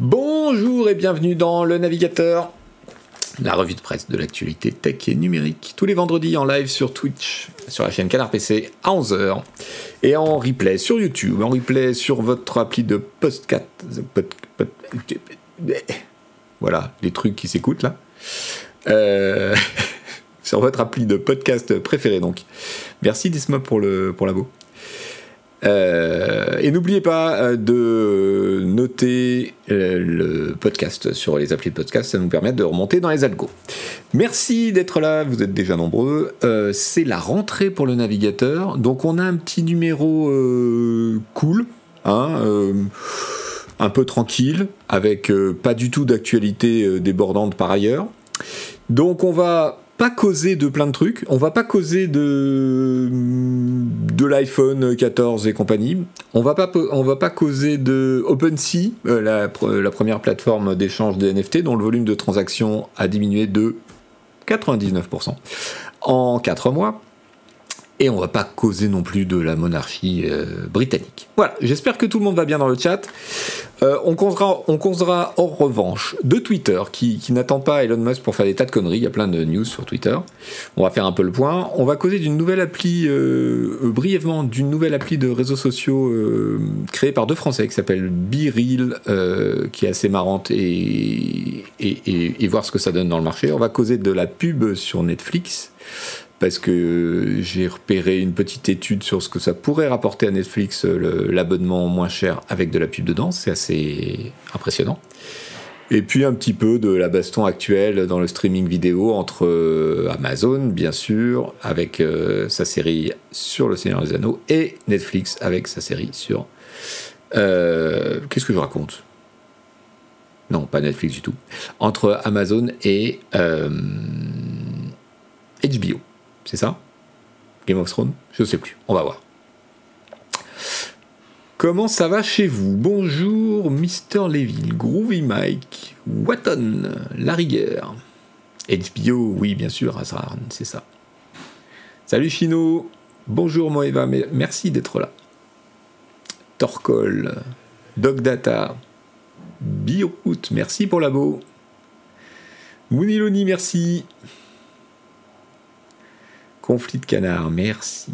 Bonjour et bienvenue dans le navigateur, la revue de presse de l'actualité tech et numérique, tous les vendredis en live sur Twitch, sur la chaîne Canard PC à 11h, et en replay sur YouTube, en replay sur votre appli de podcast. voilà, les trucs qui s'écoutent là. Euh, sur votre appli de podcast préféré donc. Merci Disma pour le pour l'abo. Euh, et n'oubliez pas euh, de noter euh, le podcast sur les applis de podcast, ça nous permet de remonter dans les algos. Merci d'être là, vous êtes déjà nombreux. c'est la rentrée pour le navigateur, donc on a un petit numéro cool, hein, un peu tranquille, avec pas du tout d'actualité débordante par ailleurs. Donc on va pas causer de plein de trucs. On va pas causer de de l'iPhone 14 et compagnie. On va pas on va pas causer de OpenSea, euh, la, la première plateforme d'échange des NFT dont le volume de transactions a diminué de 99% en 4 mois. Et on va pas causer non plus de la monarchie euh, britannique. Voilà, j'espère que tout le monde va bien dans le chat. Euh, on, causera, on causera en revanche de Twitter, qui, n'attend pas Elon Musk pour faire des tas de conneries. Il y a plein de news sur Twitter. On va faire un peu le point. On va causer d'une nouvelle appli, euh, brièvement, d'une nouvelle appli de réseaux sociaux créée par deux Français qui s'appelle BeReal, qui est assez marrante et, et voir ce que ça donne dans le marché. On va causer de la pub sur Netflix parce que j'ai repéré une petite étude sur ce que ça pourrait rapporter à Netflix l'abonnement moins cher avec de la pub dedans, c'est assez impressionnant. Et puis un petit peu de la baston actuelle dans le streaming vidéo entre euh, Amazon, bien sûr, avec euh, sa série sur Le Seigneur des Anneaux, et Netflix avec sa série sur... Euh, qu'est-ce que je raconte? Non, pas Netflix du tout. Entre Amazon et HBO c'est ça? Game of Thrones? Je sais plus, on va voir. Comment ça va chez vous? Bonjour Mister Leville, Groovy Mike, Watton, La Rigueur. HBO, oui bien sûr, Azran, c'est ça. Salut Chino, bonjour Moeva, merci d'être là. Torcol, Dogdata, Birout, merci pour l'abo. Mouniloni, merci. Conflit de canard, merci.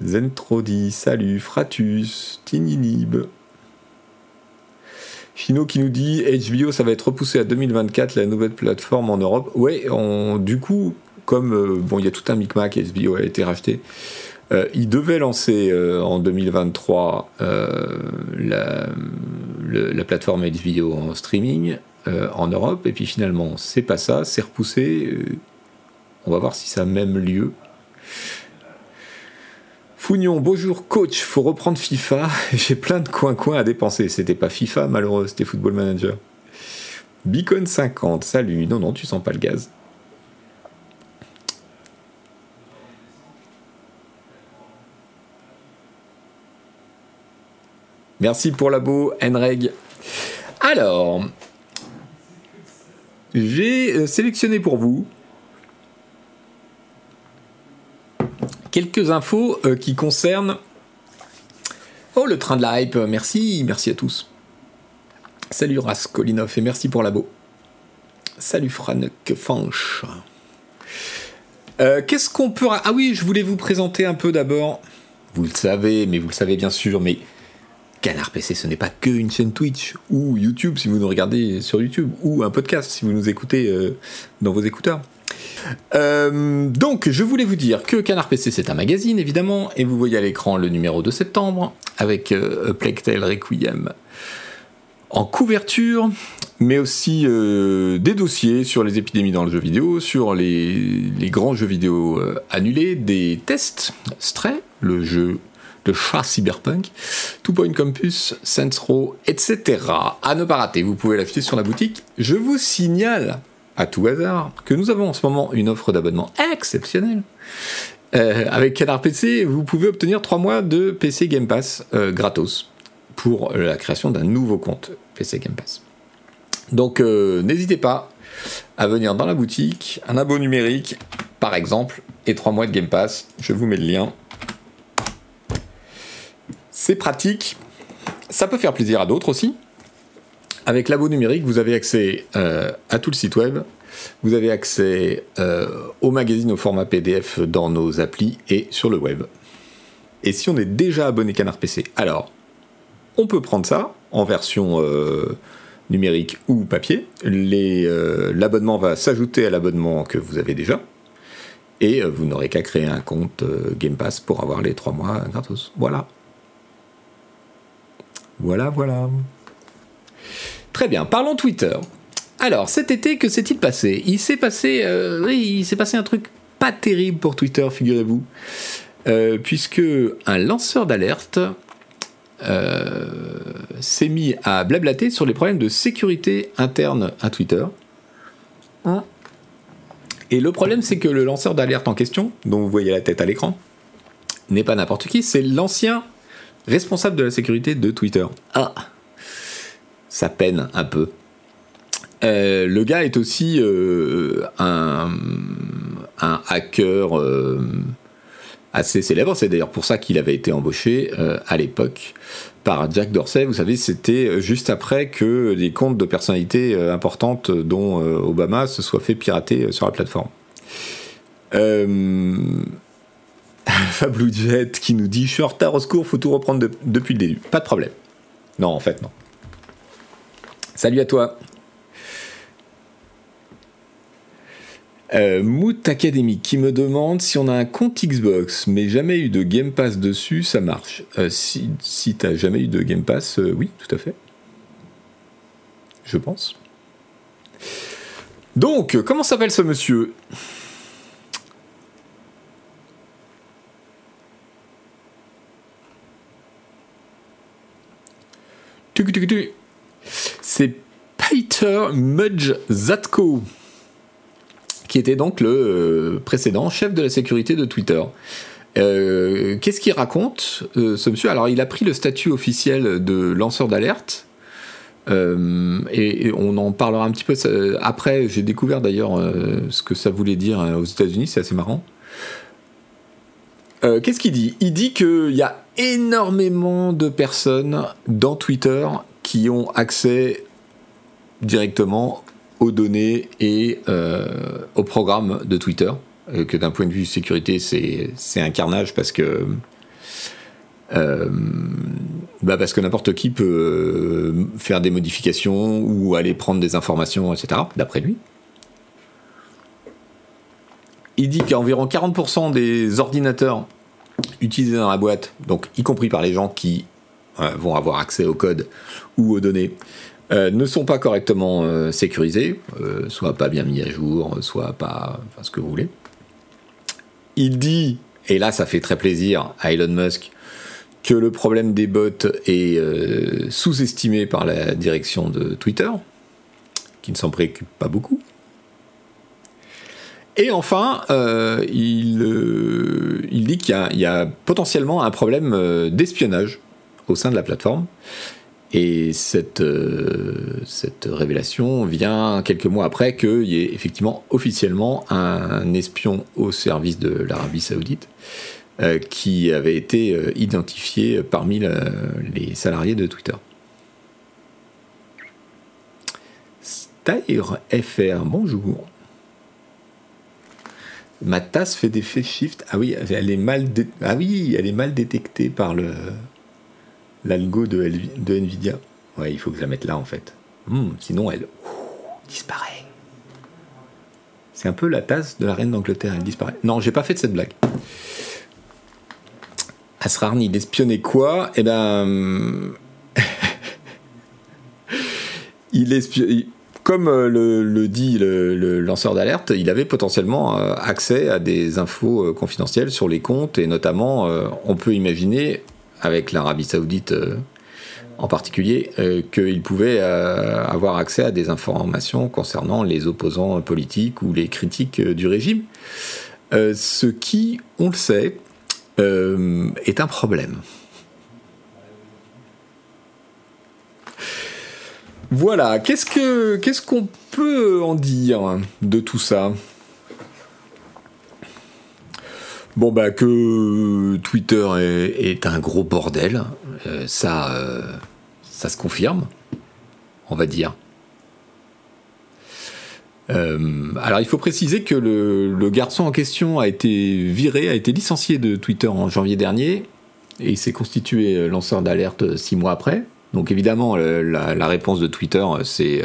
Zentrodi, salut, Fratus, Tininib. Chino qui nous dit HBO, ça va être repoussé à 2024, la nouvelle plateforme en Europe. Ouais, du coup, comme euh, bon, il y a tout un micmac, HBO a été racheté. Euh, il devait lancer euh, en 2023 la, la, plateforme HBO en streaming. Euh, en Europe, et puis finalement, c'est pas ça, c'est repoussé. Euh, on va voir si ça a même lieu. Fougnon, bonjour coach, faut reprendre FIFA. J'ai plein de coins-coins à dépenser. C'était pas FIFA, malheureux, c'était Football Manager. Beacon 50, salut. Non, non, tu sens pas le gaz. Merci pour l'abo, Enreg. Alors, j'ai euh, sélectionné pour vous quelques infos euh, qui concernent Oh, le train de la hype, merci, merci à tous. Salut Raskolinoff et merci pour l'abo. Salut Franck Fanch. Euh, qu'est-ce qu'on peut... Ah oui, je voulais vous présenter un peu d'abord. Vous le savez, mais vous le savez bien sûr, mais Canard PC, ce n'est pas que une chaîne Twitch ou YouTube si vous nous regardez sur YouTube ou un podcast si vous nous écoutez euh, dans vos écouteurs. Euh, donc, je voulais vous dire que Canard PC, c'est un magazine, évidemment, et vous voyez à l'écran le numéro de septembre, avec euh, Plectel Requiem en couverture, mais aussi des dossiers sur les épidémies dans le jeu vidéo, sur les, les grands jeux vidéo annulés, des tests, Stray, le jeu de chat cyberpunk, Two Point Campus, Saints Row, etc. À ne pas rater, vous pouvez l'acheter sur la boutique. Je vous signale, à tout hasard, que nous avons en ce moment une offre d'abonnement exceptionnelle. Euh, avec Canard PC, vous pouvez obtenir 3 mois de PC Game Pass euh, gratos pour la création d'un nouveau compte PC Game Pass. Donc euh, n'hésitez pas à venir dans la boutique, un abo numérique par exemple, et 3 mois de Game Pass. Je vous mets le lien C'est pratique. Ça peut faire plaisir à d'autres aussi. Avec l'abo numérique, vous avez accès euh, à tout le site web. Vous avez accès euh, au magazine au format PDF dans nos applis et sur le web. Et si on est déjà abonné Canard PC, alors on peut prendre ça en version euh, numérique ou papier. L'abonnement va s'ajouter à l'abonnement que vous avez déjà. Et vous n'aurez qu'à créer un compte Game Pass pour avoir les 3 mois gratos. Voilà. Voilà, voilà. Très bien, parlons Twitter. Alors, cet été, que s'est-il passé? Il s'est passé, euh, il s'est passé un truc pas terrible pour Twitter, figurez-vous, euh, puisque un lanceur d'alerte euh, s'est mis à blablater sur les problèmes de sécurité interne à Twitter. Et le problème, c'est que le lanceur d'alerte en question, dont vous voyez la tête à l'écran, n'est pas n'importe qui, c'est l'ancien responsable de la sécurité de Twitter. Ah, ça peine un peu. Euh, le gars est aussi euh, un, hacker euh, assez célèbre. C'est d'ailleurs pour ça qu'il avait été embauché à l'époque par Jack Dorsey. Vous savez, c'était juste après que des comptes de personnalités importantes, dont Obama, se soient fait pirater sur la plateforme. Alpha Jet qui nous dit Je suis en retard au secours, faut tout reprendre depuis le début. Pas de problème. Non, en fait, non. Salut à toi. Euh, Moot Academy qui me demande si on a un compte Xbox mais jamais eu de Game Pass dessus, ça marche. Euh, si si t'as jamais eu de Game Pass, euh, oui, tout à fait. Je pense. Donc, comment s'appelle ce monsieur? C'est Peter Mudge Zatko, qui était donc le euh, précédent chef de la sécurité de Twitter. Euh, qu'est-ce qu'il raconte, euh, ce monsieur? Alors, il a pris le statut officiel de lanceur d'alerte. et, on en parlera un petit peu après. J'ai découvert d'ailleurs ce que ça voulait dire aux États-Unis, c'est assez marrant. Qu'est-ce qu'il dit? Il dit qu'il y a énormément de personnes dans Twitter qui ont accès directement aux données et euh, au programme de Twitter. Euh, que d'un point de vue sécurité, c'est un carnage parce que. Euh, bah parce que n'importe qui peut faire des modifications ou aller prendre des informations, etc., d'après lui. Il dit qu'environ 40% des ordinateurs utilisés dans la boîte, donc y compris par les gens qui vont avoir accès au code ou aux données, euh, ne sont pas correctement euh, sécurisés, euh, soit pas bien mis à jour, soit pas. Enfin, ce que vous voulez. Il dit, et là ça fait très plaisir à Elon Musk, que le problème des bots est sous-estimé par la direction de Twitter, qui ne s'en préoccupe pas beaucoup. Et enfin, il, il, dit qu'il y, a potentiellement un problème d'espionnage au sein de la plateforme et cette, euh, cette révélation vient quelques mois après qu'il y ait effectivement officiellement un, espion au service de l'Arabie saoudite euh, qui avait été euh, identifié parmi les salariés de Twitter. Bonjour. Ma tasse fait des faits shift. Ah oui, elle est mal, ah oui, elle est mal détectée par le, l'algo de, de, Nvidia. Ouais, il faut que je la mette là en fait. Hmm, sinon, elle disparaît. C'est un peu la tasse de la reine d'Angleterre, elle disparaît. Non, j'ai pas fait de cette blague. Asrarni, d'espionner quoi? Eh ben. il espionne. Comme euh, le, dit le, lanceur d'alerte, il avait potentiellement euh, accès à des infos euh, confidentielles sur les comptes et notamment, on peut imaginer, avec l'Arabie saoudite en particulier, qu'il pouvait avoir accès à des informations concernant les opposants politiques ou les critiques du régime, ce qui, on le sait, est un problème. Voilà, qu'est-ce que qu'est-ce qu'on peut en dire de tout ça? Bon bah que Twitter est, un gros bordel ça, ça se confirme, on va dire. alors il faut préciser que le, garçon en question a été viré, a été licencié de Twitter en janvier dernier, et il s'est constitué lanceur d'alerte six mois après. Donc évidemment, la, réponse de Twitter, c'est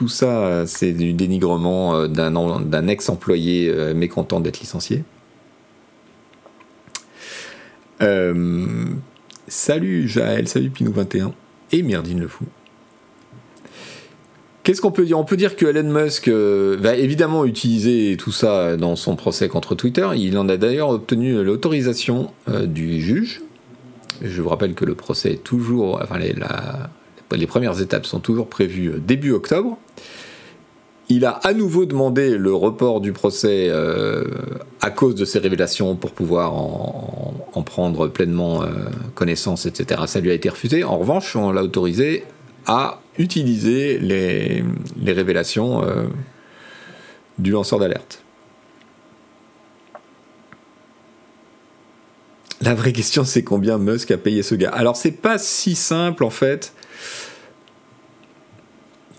tout ça, c'est du dénigrement euh, d'un ex-employé euh, mécontent d'être licencié. Euh, salut Jaël, salut Pinou21 et Merdine le Fou. Qu'est-ce qu'on peut dire? On peut dire que Elon Musk va évidemment utiliser tout ça dans son procès contre Twitter. Il en a d'ailleurs obtenu l'autorisation du juge. Je vous rappelle que le procès est toujours, enfin la, les premières étapes sont toujours prévues début octobre. Il a à nouveau demandé le report du procès euh, à cause de ces révélations pour pouvoir en, prendre pleinement euh, connaissance, etc. Ça lui a été refusé. En revanche, on l'a autorisé à utiliser les, révélations euh, du lanceur d'alerte. La vraie question, c'est combien Musk a payé ce gars. Alors, c'est pas si simple en fait.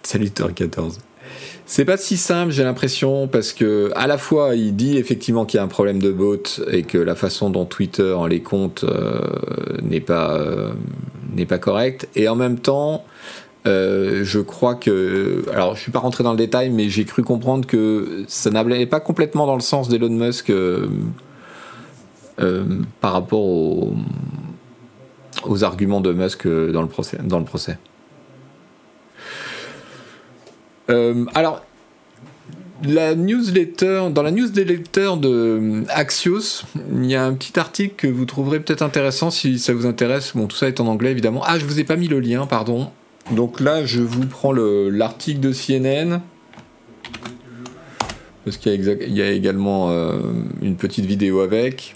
Salut Thor 14. C'est pas si simple, j'ai l'impression, parce que à la fois il dit effectivement qu'il y a un problème de bot et que la façon dont Twitter les compte euh, n'est pas euh, n'est pas correcte, et en même temps, euh, je crois que, alors je suis pas rentré dans le détail, mais j'ai cru comprendre que ça n'allait pas complètement dans le sens d'Elon Musk par rapport aux, arguments de Musk dans le procès. Dans le procès. Euh, alors, la newsletter, dans la newsletter de euh, Axios, il y a un petit article que vous trouverez peut-être intéressant si ça vous intéresse. Bon, tout ça est en anglais évidemment. Ah, je vous ai pas mis le lien, pardon. Donc là, je vous prends l'article de CNN. Parce qu'il y, a également euh, une petite vidéo avec.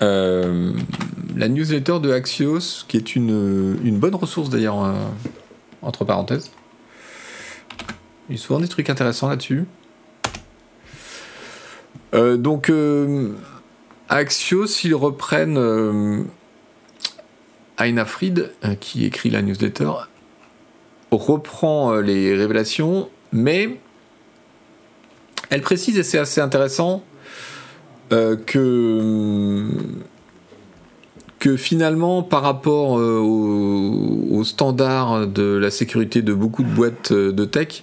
La newsletter de Axios, qui est une, bonne ressource d'ailleurs, entre parenthèses. Il y a souvent des trucs intéressants là-dessus. Euh, donc, euh, Axios, ils reprennent euh, Aina Fried, qui écrit la newsletter, reprend les révélations, mais elle précise, et c'est assez intéressant, que que finalement, par rapport aux standards de la sécurité de beaucoup de boîtes de tech,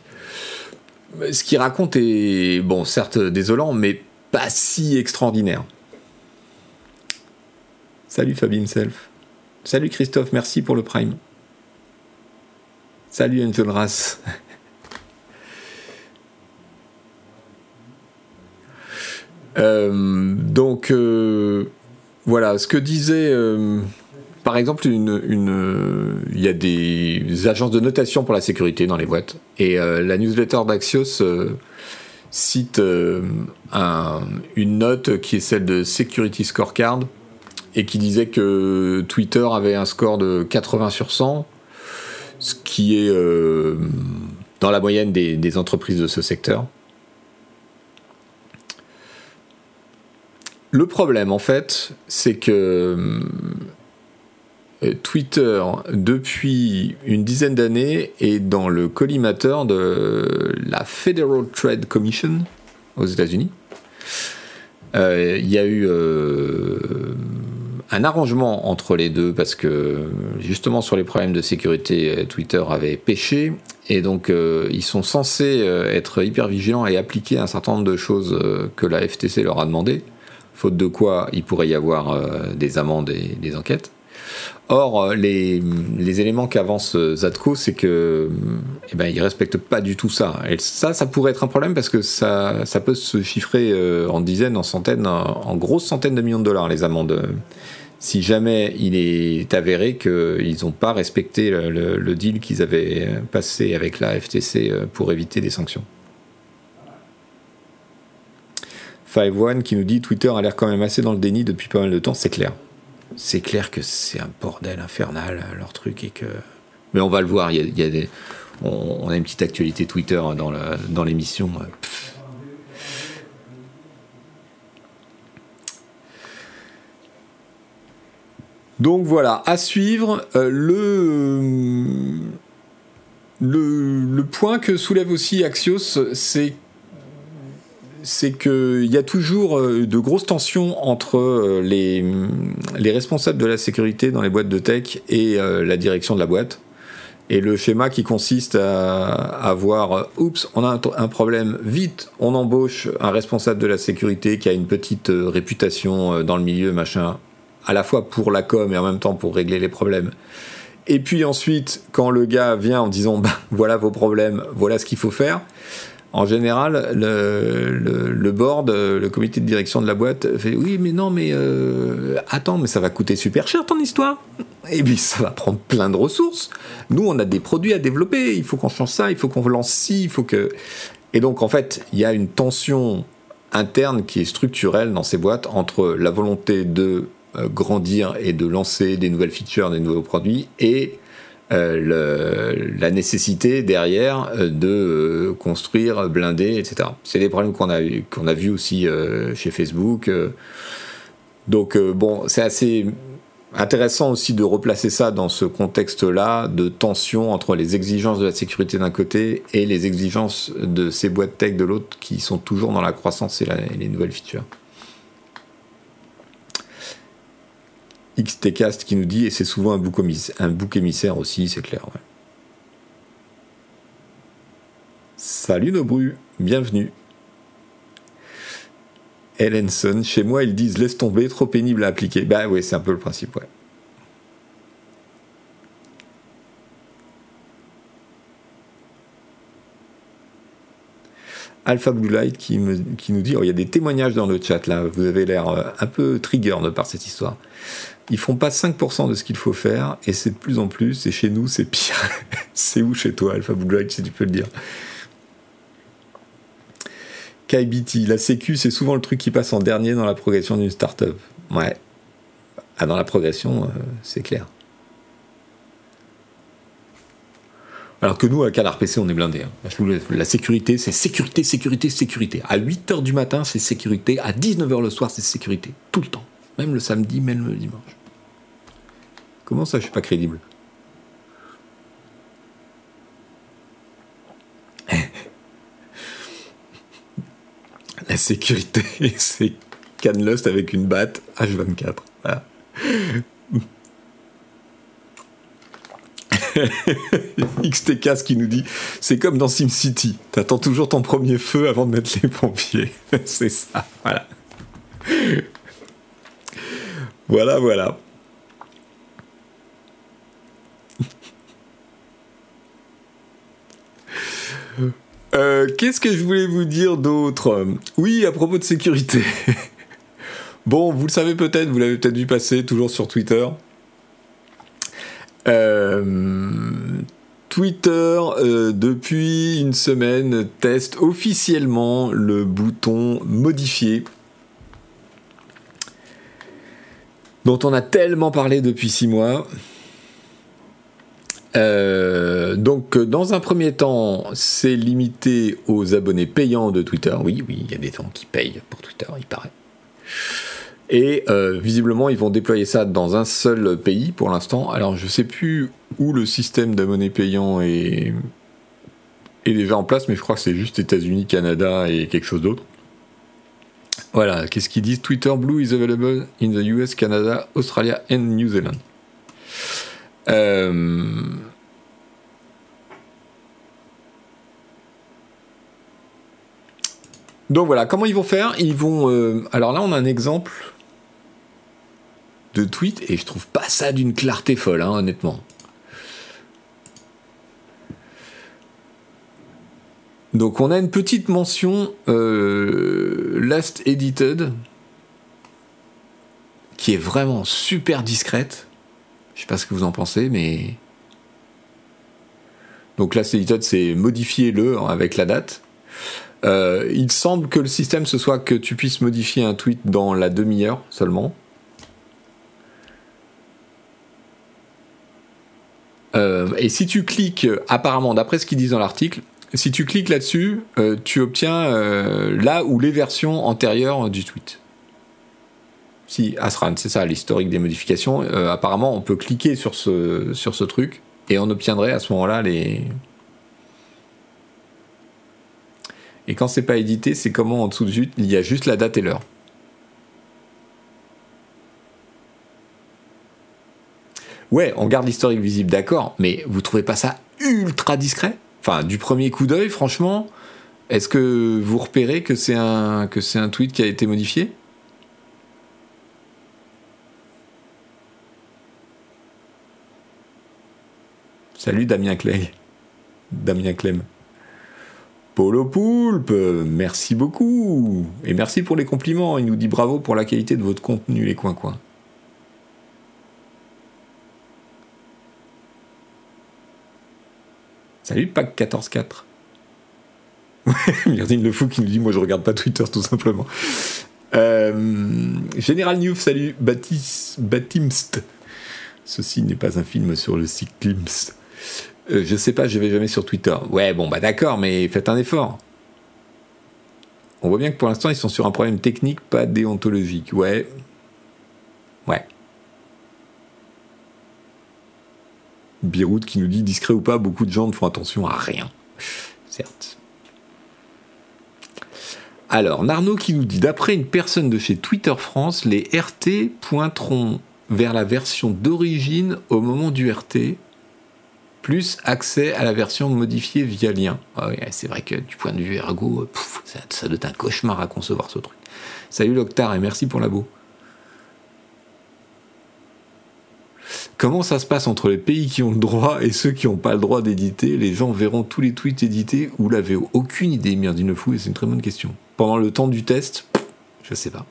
ce qu'il raconte est, bon, certes désolant, mais pas si extraordinaire. Salut Fabien Self. Salut Christophe, merci pour le Prime. Salut Angel Race. donc euh, voilà, ce que disait euh, par exemple, une, il y a des agences de notation pour la sécurité dans les boîtes. Et euh, la newsletter d'Axios euh, cite euh, une note qui est celle de Security Scorecard et qui disait que Twitter avait un score de 80 sur 100, ce qui est dans la moyenne des entreprises de ce secteur. Le problème, en fait, c'est que euh, Twitter, depuis une dizaine d'années, est dans le collimateur de la Federal Trade Commission aux États-Unis. Euh, il y a eu euh, un arrangement entre les deux parce que justement sur les problèmes de sécurité, Twitter avait pêché et donc ils sont censés être hyper vigilants et appliquer un certain nombre de choses que la FTC leur a demandé, faute de quoi il pourrait y avoir des amendes et des enquêtes. Or, euh, les, éléments qu'avance euh, Zadko, c'est que eh ben, ils respectent pas du tout ça. Et ça, ça pourrait être un problème parce que ça, ça peut se chiffrer euh, en dizaines, en centaines, en, grosses centaines de millions de dollars, les amendes. Si jamais il est avéré qu'ils n'ont pas respecté le, deal qu'ils avaient passé avec la FTC pour éviter des sanctions. Five One qui nous dit Twitter a l'air quand même assez dans le déni depuis pas mal de temps, c'est clair c'est clair que c'est un bordel infernal leur truc et que. Mais on va le voir. Il y a, des, on, a une petite actualité Twitter dans, dans l'émission. Donc voilà, à suivre. le, le, point que soulève aussi Axios, c'est c'est qu'il y a toujours de grosses tensions entre les, les, responsables de la sécurité dans les boîtes de tech et la direction de la boîte. Et le schéma qui consiste à avoir, oups, on a un, problème, vite, on embauche un responsable de la sécurité qui a une petite euh, réputation euh, dans le milieu, machin, à la fois pour la com et en même temps pour régler les problèmes. Et puis ensuite, quand le gars vient en disant, bah, voilà vos problèmes, voilà ce qu'il faut faire, en général, le, board, euh, le comité de direction de la boîte fait oui, mais non, mais attends, mais ça va coûter super cher ton histoire et puis ça va prendre plein de ressources. Nous, on a des produits à développer, il faut qu'on change ça, il faut qu'on lance ci, il faut que... Et donc, en fait, il y a une tension interne qui est structurelle dans ces boîtes entre la volonté de euh, grandir et de lancer des nouvelles features, des nouveaux produits, et euh, la nécessité derrière euh, de construire, blinder, etc. C'est des problèmes qu'on a, qu'on a vus aussi chez Facebook. donc, bon, c'est assez intéressant aussi de replacer ça dans ce contexte-là de tension entre les exigences de la sécurité d'un côté et les exigences de ces boîtes tech de l'autre qui sont toujours dans la croissance et, les nouvelles features. XTcast qui nous dit, et c'est souvent un bouc, émissaire aussi, c'est clair. Salut Nobru, bienvenue. Ellenson. Chez moi, ils disent laisse tomber, trop pénible à appliquer. Bah oui, c'est un peu le principe, ouais. Alpha Blue Light qui, nous dit oh, il y a des témoignages dans le chat là, vous avez l'air euh, un peu trigger par cette histoire. Ils font pas 5% de ce qu'il faut faire et c'est de plus en plus, et chez nous c'est pire. c'est où chez toi, Alpha Blue si tu peux le dire? KBT, la sécu, c'est souvent le truc qui passe en dernier dans la progression d'une startup. Ouais. Ah, dans la progression, euh, c'est clair. Alors que nous, à Canard PC, on est blindé. Hein. La sécurité, c'est sécurité, sécurité, sécurité. À 8h du matin, c'est sécurité. À 19h le soir, c'est sécurité. Tout le temps. Même le samedi, même le dimanche. Comment ça, je suis pas crédible La sécurité, c'est Canlust avec une batte H24. Voilà. XTK qui nous dit c'est comme dans SimCity, t'attends toujours ton premier feu avant de mettre les pompiers. c'est ça, voilà. Voilà, voilà. Euh, qu'est-ce que je voulais vous dire d'autre? Oui, à propos de sécurité. bon, vous le savez peut-être, vous l'avez peut-être vu passer, toujours sur Twitter. Euh, Twitter, euh, depuis une semaine, teste officiellement le bouton modifier. dont on a tellement parlé depuis six mois. Euh, donc, dans un premier temps, c'est limité aux abonnés payants de Twitter. Oui, oui, il y a des gens qui payent pour Twitter, il paraît. Et euh, visiblement, ils vont déployer ça dans un seul pays pour l'instant. Alors, je ne sais plus où le système d'abonnés payants est, est déjà en place, mais je crois que c'est juste États-Unis, Canada et quelque chose d'autre. Voilà, qu'est-ce qu'ils disent? Twitter Blue is available in the US, Canada, Australia and New Zealand. Euh, donc voilà, comment ils vont faire? Ils vont. Euh, alors là, on a un exemple de tweet et je trouve pas ça d'une clarté folle, hein, honnêtement. Donc on a une petite mention euh, last edited qui est vraiment super discrète. Je sais pas ce que vous en pensez, mais. Donc là, c'est c'est modifier le avec la date. Euh, il semble que le système ce soit que tu puisses modifier un tweet dans la demi-heure seulement. Euh, et si tu cliques, apparemment, d'après ce qu'ils disent dans l'article, si tu cliques là-dessus, euh, tu obtiens là où les versions antérieures du tweet. Si, Asran, c'est ça, l'historique des modifications. Euh, apparemment, on peut cliquer sur ce, truc et on obtiendrait à ce moment-là les. Et quand c'est pas édité, c'est comment en dessous de il y a juste la date et l'heure. Ouais, on garde l'historique visible, d'accord, mais vous trouvez pas ça ultra discret? Enfin, du premier coup d'œil, franchement, est-ce que vous repérez que c'est un tweet qui a été modifié? Salut Damien Clay. Damien Clem. Polo Poulpe, merci beaucoup. Et merci pour les compliments. Il nous dit bravo pour la qualité de votre contenu, les coins-coins. Salut Pack 144. Myrdine Le Fou qui nous dit Moi je regarde pas Twitter tout simplement. Euh, Général News, salut Batimst. Ceci n'est pas un film sur le cyclisme. Euh, je sais pas, je vais jamais sur Twitter. Ouais, bon, bah d'accord, mais faites un effort. On voit bien que pour l'instant, ils sont sur un problème technique, pas déontologique. Ouais. Ouais. Biroud qui nous dit discret ou pas, beaucoup de gens ne font attention à rien. Certes. Alors, Narno qui nous dit d'après une personne de chez Twitter France, les RT pointeront vers la version d'origine au moment du RT, plus accès à la version modifiée via lien. Ah c'est vrai que du point de vue ergo, ça, ça, doit être un cauchemar à concevoir ce truc. Salut Loctar et merci pour la beau. Comment ça se passe entre les pays qui ont le droit et ceux qui n'ont pas le droit d'éditer? Les gens verront tous les tweets édités ou la Aucune idée, Myrdine Fou, et c'est une très bonne question. Pendant le temps du test, je sais pas.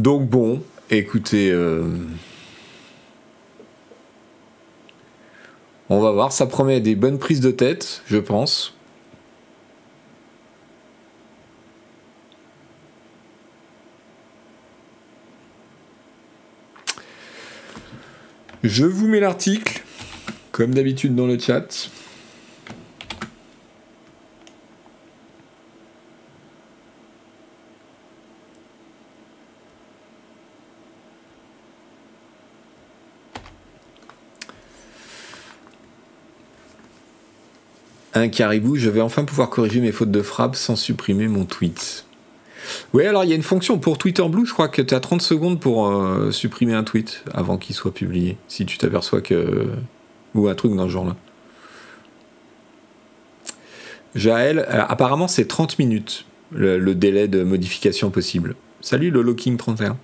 Donc bon, écoutez, euh, on va voir, ça promet des bonnes prises de tête, je pense. Je vous mets l'article, comme d'habitude dans le chat. Un caribou, je vais enfin pouvoir corriger mes fautes de frappe sans supprimer mon tweet. Oui, alors il y a une fonction pour Twitter Blue, je crois que tu as 30 secondes pour euh, supprimer un tweet avant qu'il soit publié, si tu t'aperçois que. ou un truc dans ce genre-là. Jaël, euh, apparemment c'est 30 minutes le, délai de modification possible. Salut le Locking 31.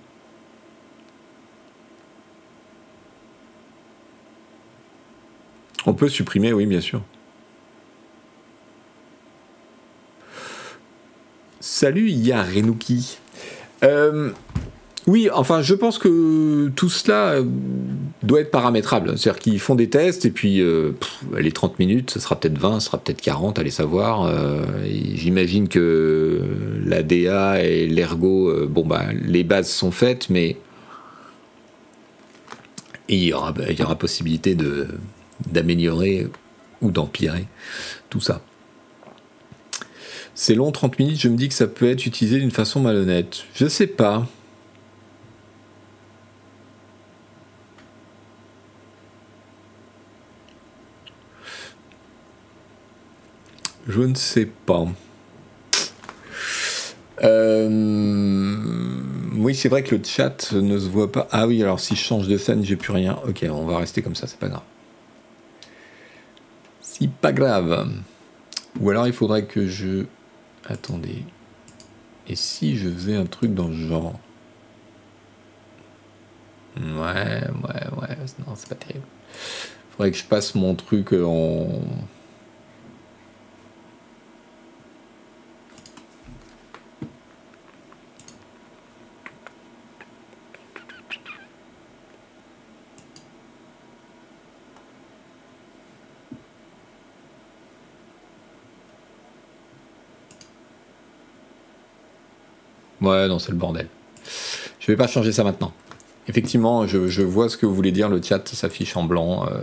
On peut supprimer, oui, bien sûr. Salut Yarenouki. Euh, oui, enfin, je pense que tout cela euh, doit être paramétrable. C'est-à-dire qu'ils font des tests et puis euh, les 30 minutes, ce sera peut-être 20, ce sera peut-être 40, allez savoir. Euh, J'imagine que la DA et l'ergo, bon, bah, les bases sont faites, mais il y aura, il y aura possibilité d'améliorer ou d'empirer tout ça. C'est long 30 minutes, je me dis que ça peut être utilisé d'une façon malhonnête. Je sais pas. Je ne sais pas. Euh, oui, c'est vrai que le chat ne se voit pas. Ah oui, alors si je change de scène, j'ai plus rien. Ok, on va rester comme ça, c'est pas grave. C'est pas grave. Ou alors il faudrait que je Attendez. Et si je faisais un truc dans le genre? Ouais, ouais, ouais. Non, c'est pas terrible. Faudrait que je passe mon truc en. Ouais, non, c'est le bordel. Je vais pas changer ça maintenant. Effectivement, je, vois ce que vous voulez dire, le chat s'affiche en blanc. Euh,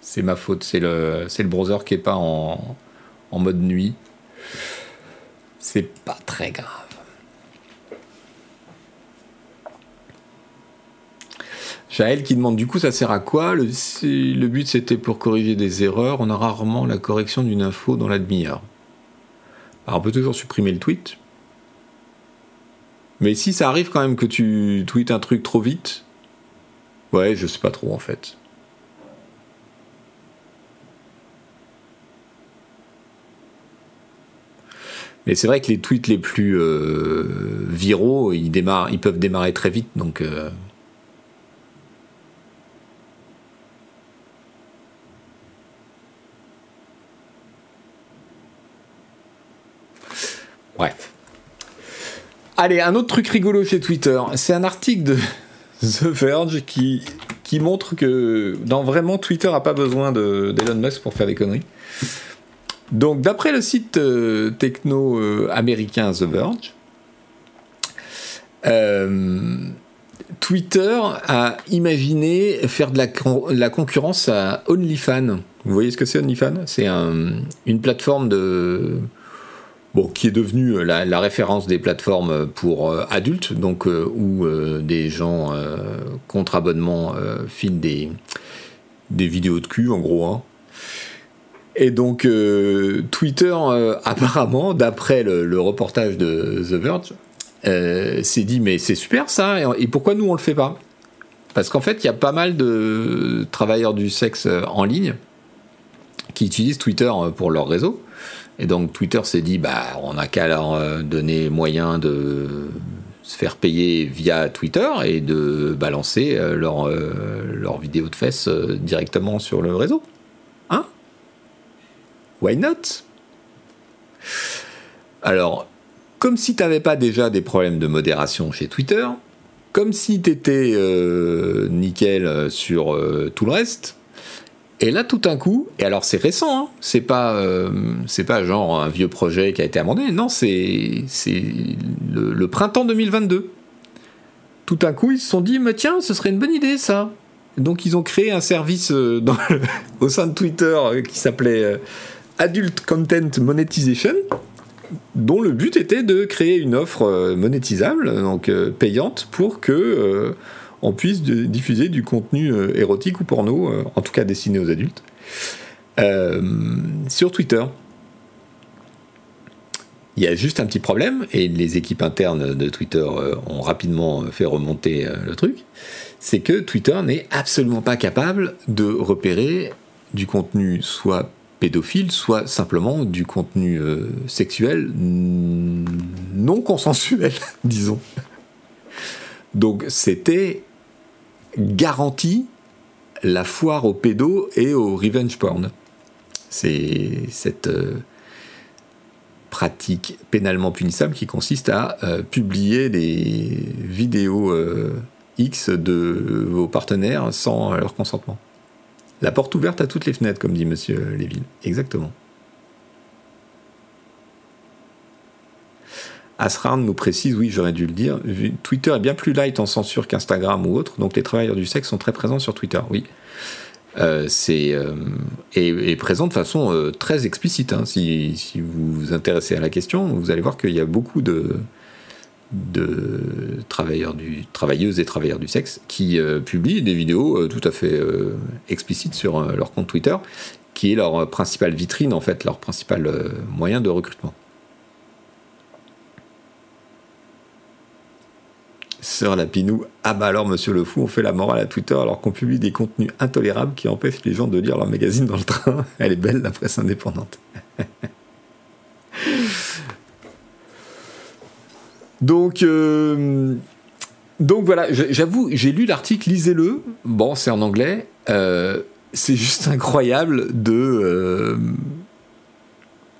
c'est ma faute, c'est le, browser qui est pas en, en mode nuit. C'est pas très grave. Jaël qui demande du coup ça sert à quoi? Le, le but c'était pour corriger des erreurs, on a rarement la correction d'une info dans la demi-heure. Alors on peut toujours supprimer le tweet. Mais si ça arrive quand même que tu tweets un truc trop vite, ouais, je sais pas trop en fait. Mais c'est vrai que les tweets les plus euh, viraux, ils, démarrent, ils peuvent démarrer très vite, donc. Euh. Allez, un autre truc rigolo chez Twitter. C'est un article de The Verge qui, montre que dans vraiment Twitter n'a pas besoin d'Elon Musk pour faire des conneries. Donc, d'après le site euh, techno euh, américain The Verge, euh, Twitter a imaginé faire de la, la, concurrence à OnlyFans. Vous voyez ce que c'est OnlyFans? C'est une plateforme de, qui est devenue la, référence des plateformes pour adultes, donc où des gens contre abonnement filment des, des vidéos de cul, en gros. Hein. Et donc euh, Twitter, euh, apparemment, d'après le, reportage de The Verge, euh, s'est dit mais c'est super ça, et, pourquoi nous on le fait pas? Parce qu'en fait, il y a pas mal de travailleurs du sexe en ligne qui utilisent Twitter pour leur réseau. Et donc Twitter s'est dit bah on n'a qu'à leur donner moyen de se faire payer via Twitter et de balancer leurs leur vidéos de fesses directement sur le réseau. Why not? Alors, comme si tu n'avais pas déjà des problèmes de modération chez Twitter, comme si tu étais euh, nickel sur euh, tout le reste, et là tout d'un coup, et alors c'est récent, hein, c'est pas euh, pas genre un vieux projet qui a été amendé, non, c'est le, printemps 2022. Tout d'un coup, ils se sont dit, mais tiens, ce serait une bonne idée ça. Donc ils ont créé un service dans au sein de Twitter qui s'appelait Adult Content Monetization, dont le but était de créer une offre euh, monétisable, donc euh, payante, pour que euh, on puisse diffuser du contenu érotique ou porno, en tout cas destiné aux adultes, sur Twitter. Il y a juste un petit problème, et les équipes internes de Twitter ont rapidement fait remonter le truc, c'est que Twitter n'est absolument pas capable de repérer du contenu soit pédophile, soit simplement du contenu euh, sexuel non consensuel, disons. Donc c'était garanti la foire aux pédos et au revenge porn. C'est cette euh, pratique pénalement punissable qui consiste à euh, publier des vidéos X de vos partenaires sans leur consentement. La porte ouverte à toutes les fenêtres, comme dit Monsieur Léville. Exactement. Asran nous précise, oui, j'aurais dû le dire, Twitter est bien plus light en censure qu'Instagram ou autre, donc les travailleurs du sexe sont très présents sur Twitter, oui. Euh, c'est euh, et, présent de façon euh, très explicite. Hein. Si, vous vous intéressez à la question, vous allez voir qu'il y a beaucoup de, travailleurs du, travailleuses et travailleurs du sexe qui publient des vidéos tout à fait explicites sur leur compte Twitter, qui est leur principale vitrine, en fait, leur principal moyen de recrutement. Sœur Lapinou, ah bah alors monsieur le fou, on fait la morale à Twitter alors qu'on publie des contenus intolérables qui empêchent les gens de lire leur magazine dans le train. Elle est belle la presse indépendante. Donc, euh, donc voilà, j'avoue, j'ai lu l'article, lisez-le. Bon, c'est en anglais. Euh, c'est juste incroyable de. Euh,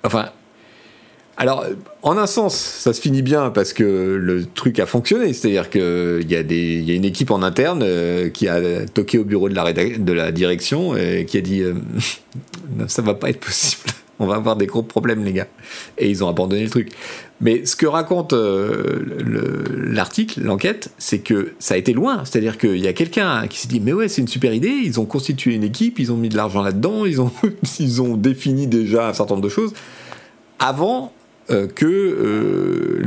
enfin. Alors, en un sens, ça se finit bien parce que le truc a fonctionné. C'est-à-dire qu'il y, a une équipe en interne qui a toqué au bureau de la, direction et qui a dit Ça va pas être possible on va avoir des gros problèmes, les gars. Et ils ont abandonné le truc. Mais ce que raconte euh, l'article, l'enquête, c'est que ça a été loin. C'est-à-dire qu'il y a quelqu'un qui s'est dit Mais ouais, c'est une super idée. Ils ont constitué une équipe, ils ont mis de l'argent là-dedans, ils ont, ils ont défini déjà un certain nombre de choses avant euh, que euh,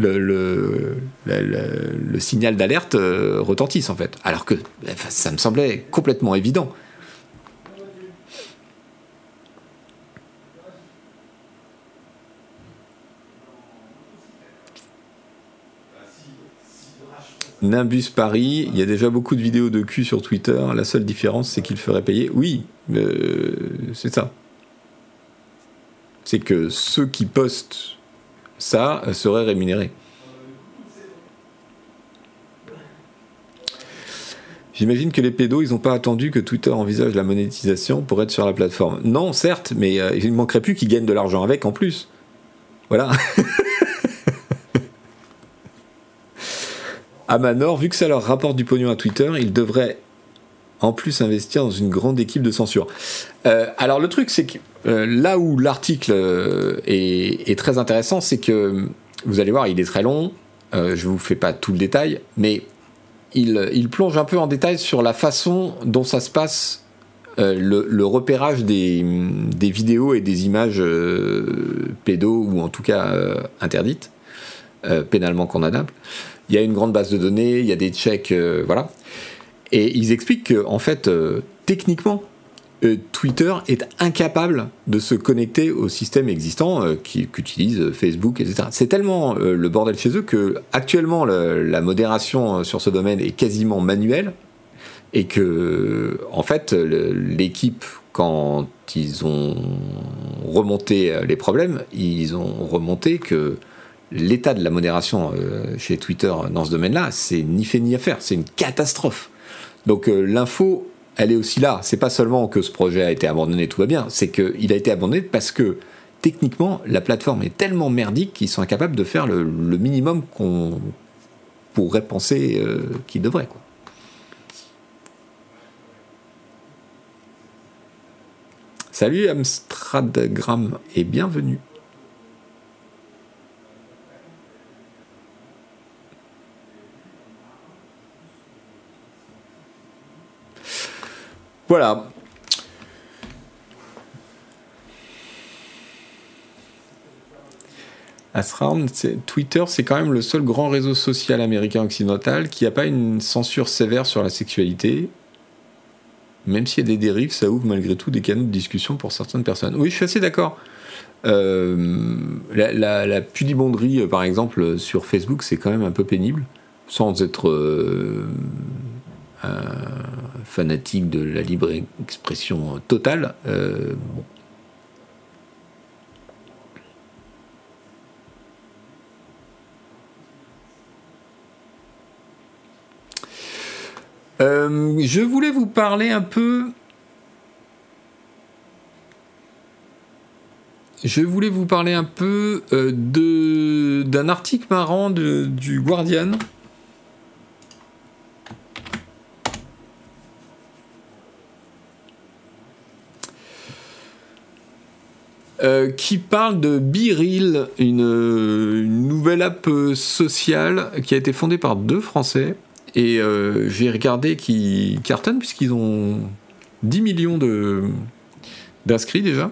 le, signal d'alerte retentisse, en fait. Alors que ça me semblait complètement évident. Nimbus Paris, il y a déjà beaucoup de vidéos de cul sur Twitter. La seule différence, c'est qu'il ferait payer. Oui, euh, c'est ça. C'est que ceux qui postent ça seraient rémunérés. J'imagine que les pédos, ils n'ont pas attendu que Twitter envisage la monétisation pour être sur la plateforme. Non, certes, mais euh, il ne manquerait plus qu'ils gagnent de l'argent avec en plus. Voilà. à Manor, vu que ça leur rapporte du pognon à Twitter, ils devraient en plus investir dans une grande équipe de censure. Euh, alors le truc, c'est que euh, là où l'article euh, est, très intéressant, c'est que vous allez voir, il est très long. je ne vous fais pas tout le détail, mais il, plonge un peu en détail sur la façon dont ça se passe, le, repérage des, des, vidéos et des images pédos ou en tout cas interdites, pénalement condamnables il y a une grande base de données, il y a des checks, voilà. Et ils expliquent qu'en en fait, euh, techniquement, euh, Twitter est incapable de se connecter au système existant qu'utilise Facebook, etc. C'est tellement le bordel chez eux que actuellement la modération sur ce domaine est quasiment manuelle et que en fait l'équipe quand ils ont remonté les problèmes, ils ont remonté que l'état de la modération euh, chez Twitter dans ce domaine-là, c'est ni fait ni à faire, c'est une catastrophe. Donc euh, l'info, elle est aussi là. C'est pas seulement que ce projet a été abandonné, tout va bien, c'est qu'il a été abandonné parce que techniquement, la plateforme est tellement merdique qu'ils sont incapables de faire le, minimum qu'on pourrait penser euh, qu'ils devraient. Salut Amstradgram et bienvenue. Voilà. Asround, Twitter, c'est quand même le seul grand réseau social américain occidental qui n'a pas une censure sévère sur la sexualité. Même s'il y a des dérives, ça ouvre malgré tout des canaux de discussion pour certaines personnes. Oui, je suis assez d'accord. Euh, la, pudibonderie, euh, par exemple, sur Facebook, c'est quand même un peu pénible, sans être euh, fanatique de la libre expression totale. Euh, euh, je voulais vous parler un peu. Je voulais vous parler un peu euh, d'un article marrant de, du Guardian Euh, qui parle de Biril, une, nouvelle app sociale qui a été fondée par deux Français. Et euh, j'ai regardé qui cartonne puisqu'ils ont 10 millions d'inscrits déjà.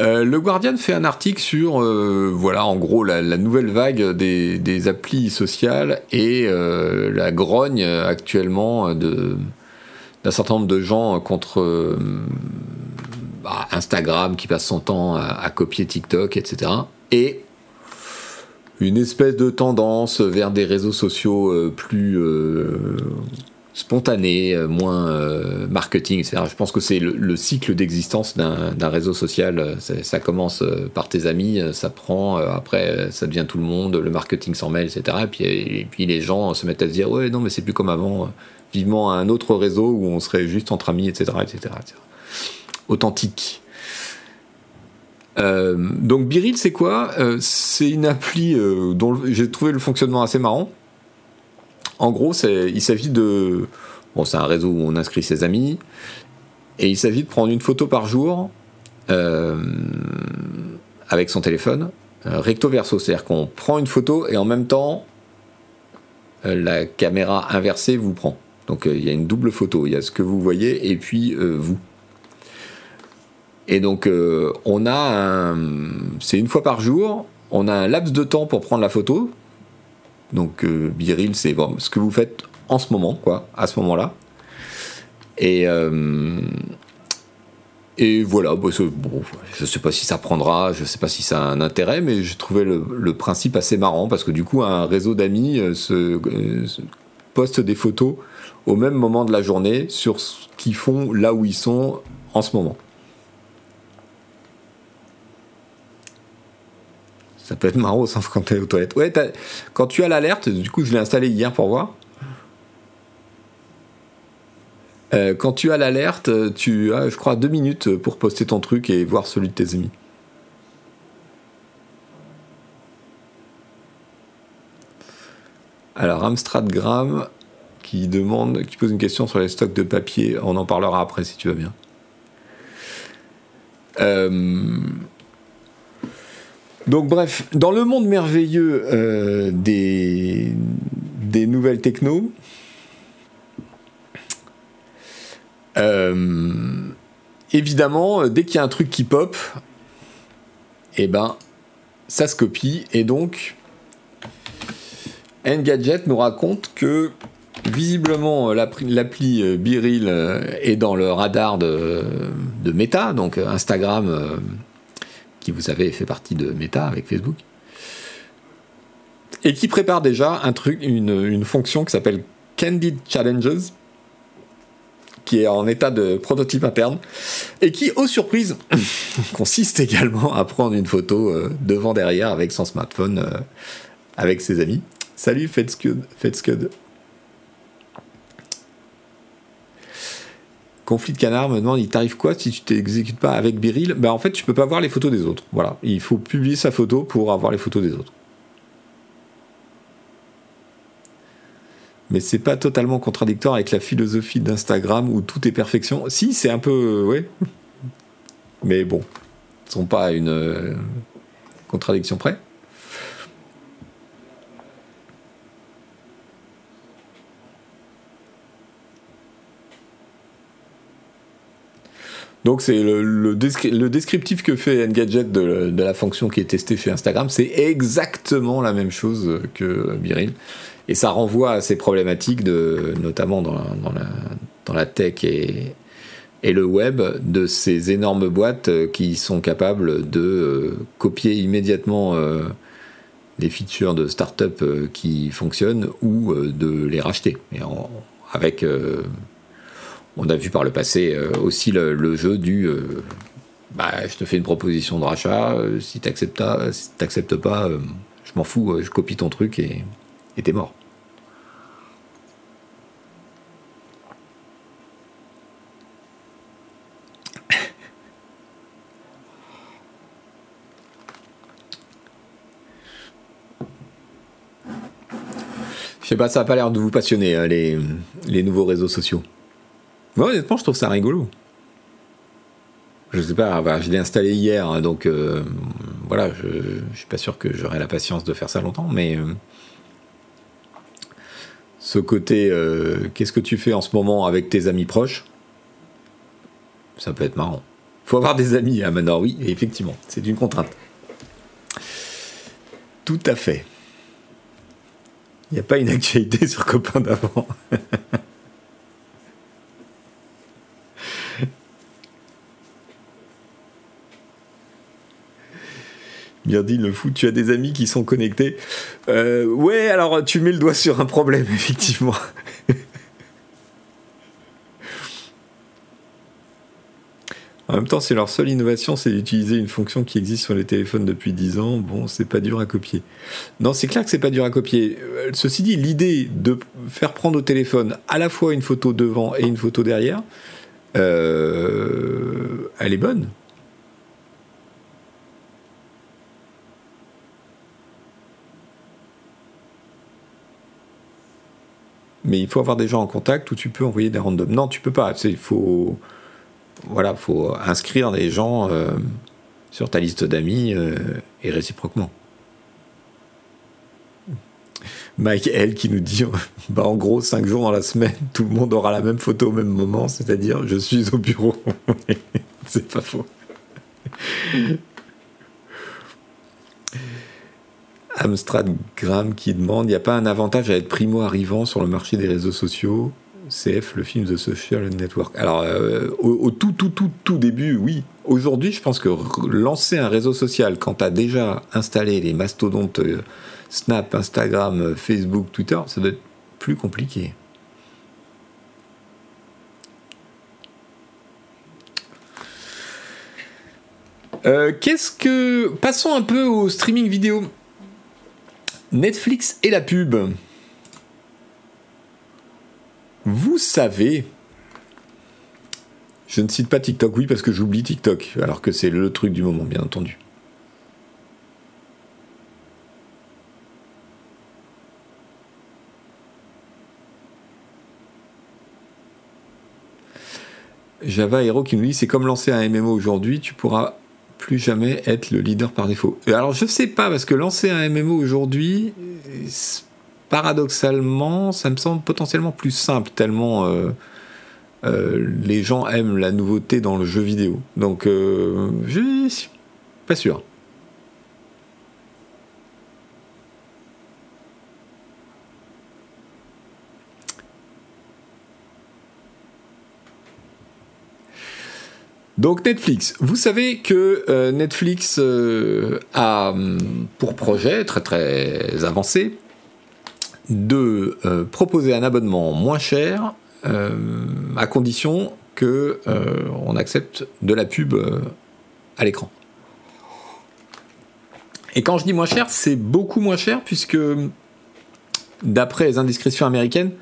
Euh, le Guardian fait un article sur, voilà, en gros, la, nouvelle vague des, des, applis sociales et la grogne actuellement d'un certain nombre de gens contre bah, Instagram qui passe son temps à, copier TikTok, etc. Et une espèce de tendance vers des réseaux sociaux euh, plus euh, spontanés, euh, moins marketing. Je pense que c'est le, cycle d'existence d'un réseau social. Ça commence par tes amis, ça prend, après ça devient tout le monde, le marketing s'en mêle, etc. Et puis, les gens se mettent à se dire ouais non mais c'est plus comme avant. Vivement un autre réseau où on serait juste entre amis, etc., etc. etc authentique. Euh, donc Biril, c'est quoi? Euh, C'est une appli euh, dont j'ai trouvé le fonctionnement assez marrant. En gros, il s'agit de... Bon, c'est un réseau où on inscrit ses amis, et il s'agit de prendre une photo par jour avec son téléphone, recto verso, c'est-à-dire qu'on prend une photo et en même temps, la caméra inversée vous prend. Donc il y a une double photo, il y a ce que vous voyez et puis vous. Et donc on a c'est une fois par jour, on a un laps de temps pour prendre la photo. Donc Biril, c'est ce que vous faites en ce moment, quoi, à ce moment-là. Et, euh, voilà, bon, je ne sais pas si ça prendra, je ne sais pas si ça a un intérêt, mais je trouvais le, principe assez marrant parce que du coup, un réseau d'amis euh, se, poste des photos au même moment de la journée sur ce qu'ils font là où ils sont en ce moment. Ça peut être marrant sauf quand tu es aux toilettes. Ouais, quand tu as l'alerte, du coup, je l'ai installé hier pour voir. Euh, quand tu as l'alerte, tu as, je crois, deux minutes pour poster ton truc et voir celui de tes amis. Alors, Amstradgram qui demande, qui pose une question sur les stocks de papier. On en parlera après si tu vas bien. Euh, donc bref, dans le monde merveilleux euh, des, nouvelles techno, Euh, évidemment, dès qu'il y a un truc qui pop, eh ben, ça se copie. Et donc, Engadget nous raconte que visiblement l'appli euh, Biril euh, est dans le radar de, Meta, donc Instagram, qui vous savez fait partie de Meta avec Facebook, et qui prépare déjà un truc, une, une fonction qui s'appelle Candid Challenges, qui est en état de prototype interne, et qui, aux surprises, consiste également à prendre une photo euh, devant derrière avec son smartphone, euh, avec ses amis. Salut Fetscud. Conflit de canard me demande il t'arrive quoi si tu t'exécutes pas avec Biril ben en fait tu peux pas voir les photos des autres. Voilà, il faut publier sa photo pour avoir les photos des autres. mais c'est pas totalement contradictoire avec la philosophie d'Instagram où tout est perfection. Si, c'est un peu. Euh, ouais. Mais bon, ils sont pas à une euh, contradiction près. Donc c'est le, descriptif que fait Engadget de, de, la fonction qui est testée chez Instagram, c'est exactement la même chose que Biril. Et ça renvoie à ces problématiques, de, notamment dans, la, dans la, tech et, et, le web, de ces énormes boîtes qui sont capables de euh, copier immédiatement euh, les features de start-up euh, qui fonctionnent ou de les racheter. Et avec, on a vu par le passé aussi le, jeu du bah, je te fais une proposition de rachat, si tu n'acceptes pas, je m'en fous, je copie ton truc et t'es mort. Je sais pas, ça a pas l'air de vous passionner, hein, les, nouveaux réseaux sociaux. Moi, honnêtement, je trouve ça rigolo. Je sais pas, je l'ai installé hier, hein, donc euh, voilà, je, je suis pas sûr que j'aurai la patience de faire ça longtemps, mais euh, ce côté, euh, qu'est-ce que tu fais en ce moment avec tes amis proches? Ça peut être marrant. Faut avoir des amis, hein, maintenant, oui, effectivement, c'est une contrainte. Tout à fait. Il n'y a pas une actualité sur copain d'avant. Bien dit, le fou, tu as des amis qui sont connectés. Euh, ouais, alors tu mets le doigt sur un problème, effectivement. En même temps, si leur seule innovation, c'est d'utiliser une fonction qui existe sur les téléphones depuis 10 ans, bon, c'est pas dur à copier. Non, c'est clair que c'est pas dur à copier. Euh, ceci dit, l'idée de faire prendre au téléphone à la fois une photo devant et une photo derrière, euh, elle est bonne. Mais il faut avoir des gens en contact où tu peux envoyer des randoms. Non, tu peux pas. Il faut voilà, faut inscrire des gens euh, sur ta liste d'amis euh, et réciproquement. Mike L qui nous dit bah en gros 5 jours dans la semaine tout le monde aura la même photo au même moment c'est-à-dire je suis au bureau c'est pas faux Amstrad Graham qui demande il n'y a pas un avantage à être primo arrivant sur le marché des réseaux sociaux? CF, le film The Social Network. Alors, euh, au, tout, tout, tout, tout début, oui. Aujourd'hui, je pense que lancer un réseau social quand tu as déjà installé les mastodontes euh, Snap, Instagram, Facebook, Twitter, ça doit être plus compliqué. Euh, qu'est-ce que. Passons un peu au streaming vidéo. Netflix et la pub. Vous savez, je ne cite pas TikTok, oui, parce que j'oublie TikTok, alors que c'est le truc du moment, bien entendu. Java Hero qui nous dit c'est comme lancer un MMO aujourd'hui, tu pourras plus jamais être le leader par défaut. Alors je sais pas parce que lancer un MMO aujourd'hui, paradoxalement, ça me semble potentiellement plus simple, tellement euh, euh, les gens aiment la nouveauté dans le jeu vidéo. Donc, euh, je suis pas sûr. Donc Netflix, vous savez que Netflix a pour projet très très avancé de euh, proposer un abonnement moins cher euh, à condition que euh, on accepte de la pub à l'écran. Et quand je dis moins cher, c'est beaucoup moins cher puisque d'après les indiscrétions américaines,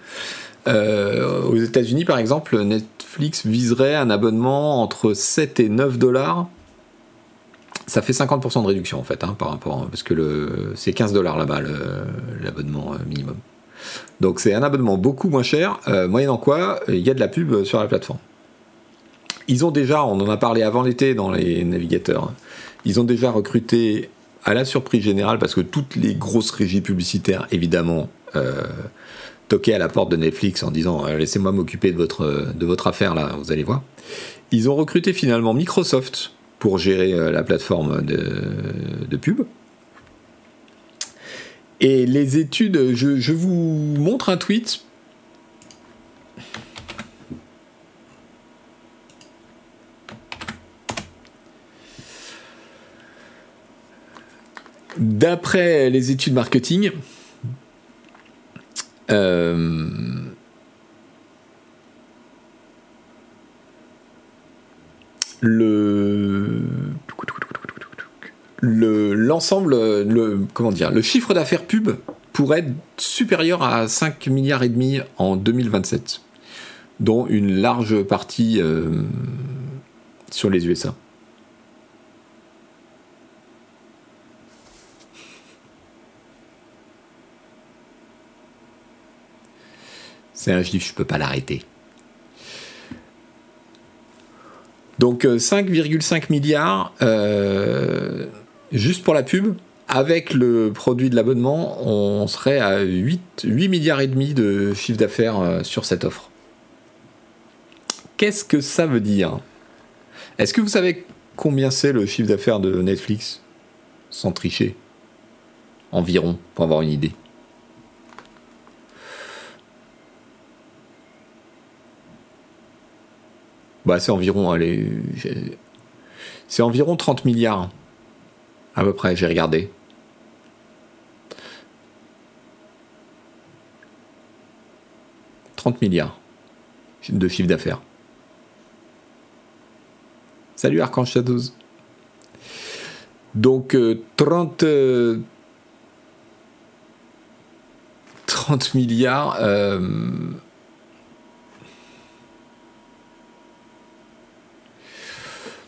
aux États-Unis par exemple, Netflix viserait un abonnement entre 7 et 9 dollars ça fait 50% de réduction en fait, hein, par rapport, parce que le, c'est 15 dollars là-bas l'abonnement euh, minimum. Donc c'est un abonnement beaucoup moins cher, euh, moyennant quoi il y a de la pub sur la plateforme. Ils ont déjà, on en a parlé avant l'été dans les navigateurs, ils ont déjà recruté à la surprise générale, parce que toutes les grosses régies publicitaires, évidemment, euh, toquaient à la porte de Netflix en disant laissez-moi m'occuper de votre, affaire là, vous allez voir. Ils ont recruté finalement Microsoft pour gérer euh, la plateforme de, pub. Et les études, je, vous montre un tweet. D'après les études marketing, euh, le l'ensemble, le, comment dire, le chiffre d'affaires pub pourrait être supérieur à 5 milliards et demi en 2027, dont une large partie euh, sur les USA. C'est un chiffre, je peux pas l'arrêter. Donc 5,5 euh, milliards euh, juste pour la pub. Avec le produit de l'abonnement, on serait à 8, 8 milliards et demi de chiffre d'affaires euh, sur cette offre. Qu'est-ce que ça veut dire? Est-ce que vous savez combien c'est le chiffre d'affaires de Netflix? Sans tricher. Environ, pour avoir une idée. Bah, c'est environ, allez, c'est environ 30 milliards, à peu près, j'ai regardé. « 30 milliards de chiffre d'affaires. Salut Archange Shadows. Donc 30, euh, 30 euh, milliards. Euh,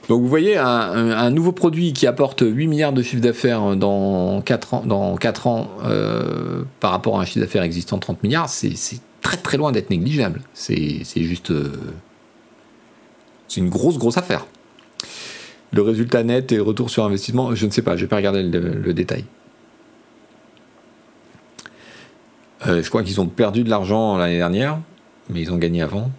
Donc vous voyez, un, nouveau produit qui apporte 8 milliards de chiffre d'affaires dans 4 ans, dans 4 ans euh, par rapport à un chiffre d'affaires existant de 30 milliards, c'est très très loin d'être négligeable. C'est juste... Euh, C'est une grosse, grosse affaire. Le résultat net et retour sur investissement, je ne sais pas, je n'ai pas regardé le, détail. Euh, je crois qu'ils ont perdu de l'argent l'année dernière, mais ils ont gagné avant.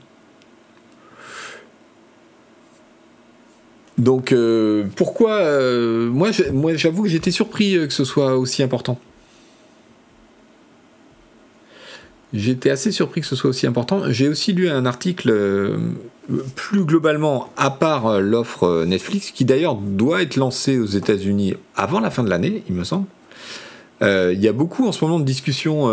Donc euh, pourquoi euh, moi, j'avoue que j'étais surpris que ce soit aussi important. J'étais assez surpris que ce soit aussi important. J'ai aussi lu un article euh, plus globalement, à part euh, l'offre euh, Netflix, qui d'ailleurs doit être lancée aux États-Unis avant la fin de l'année, il me semble. Il y a beaucoup en ce moment de discussions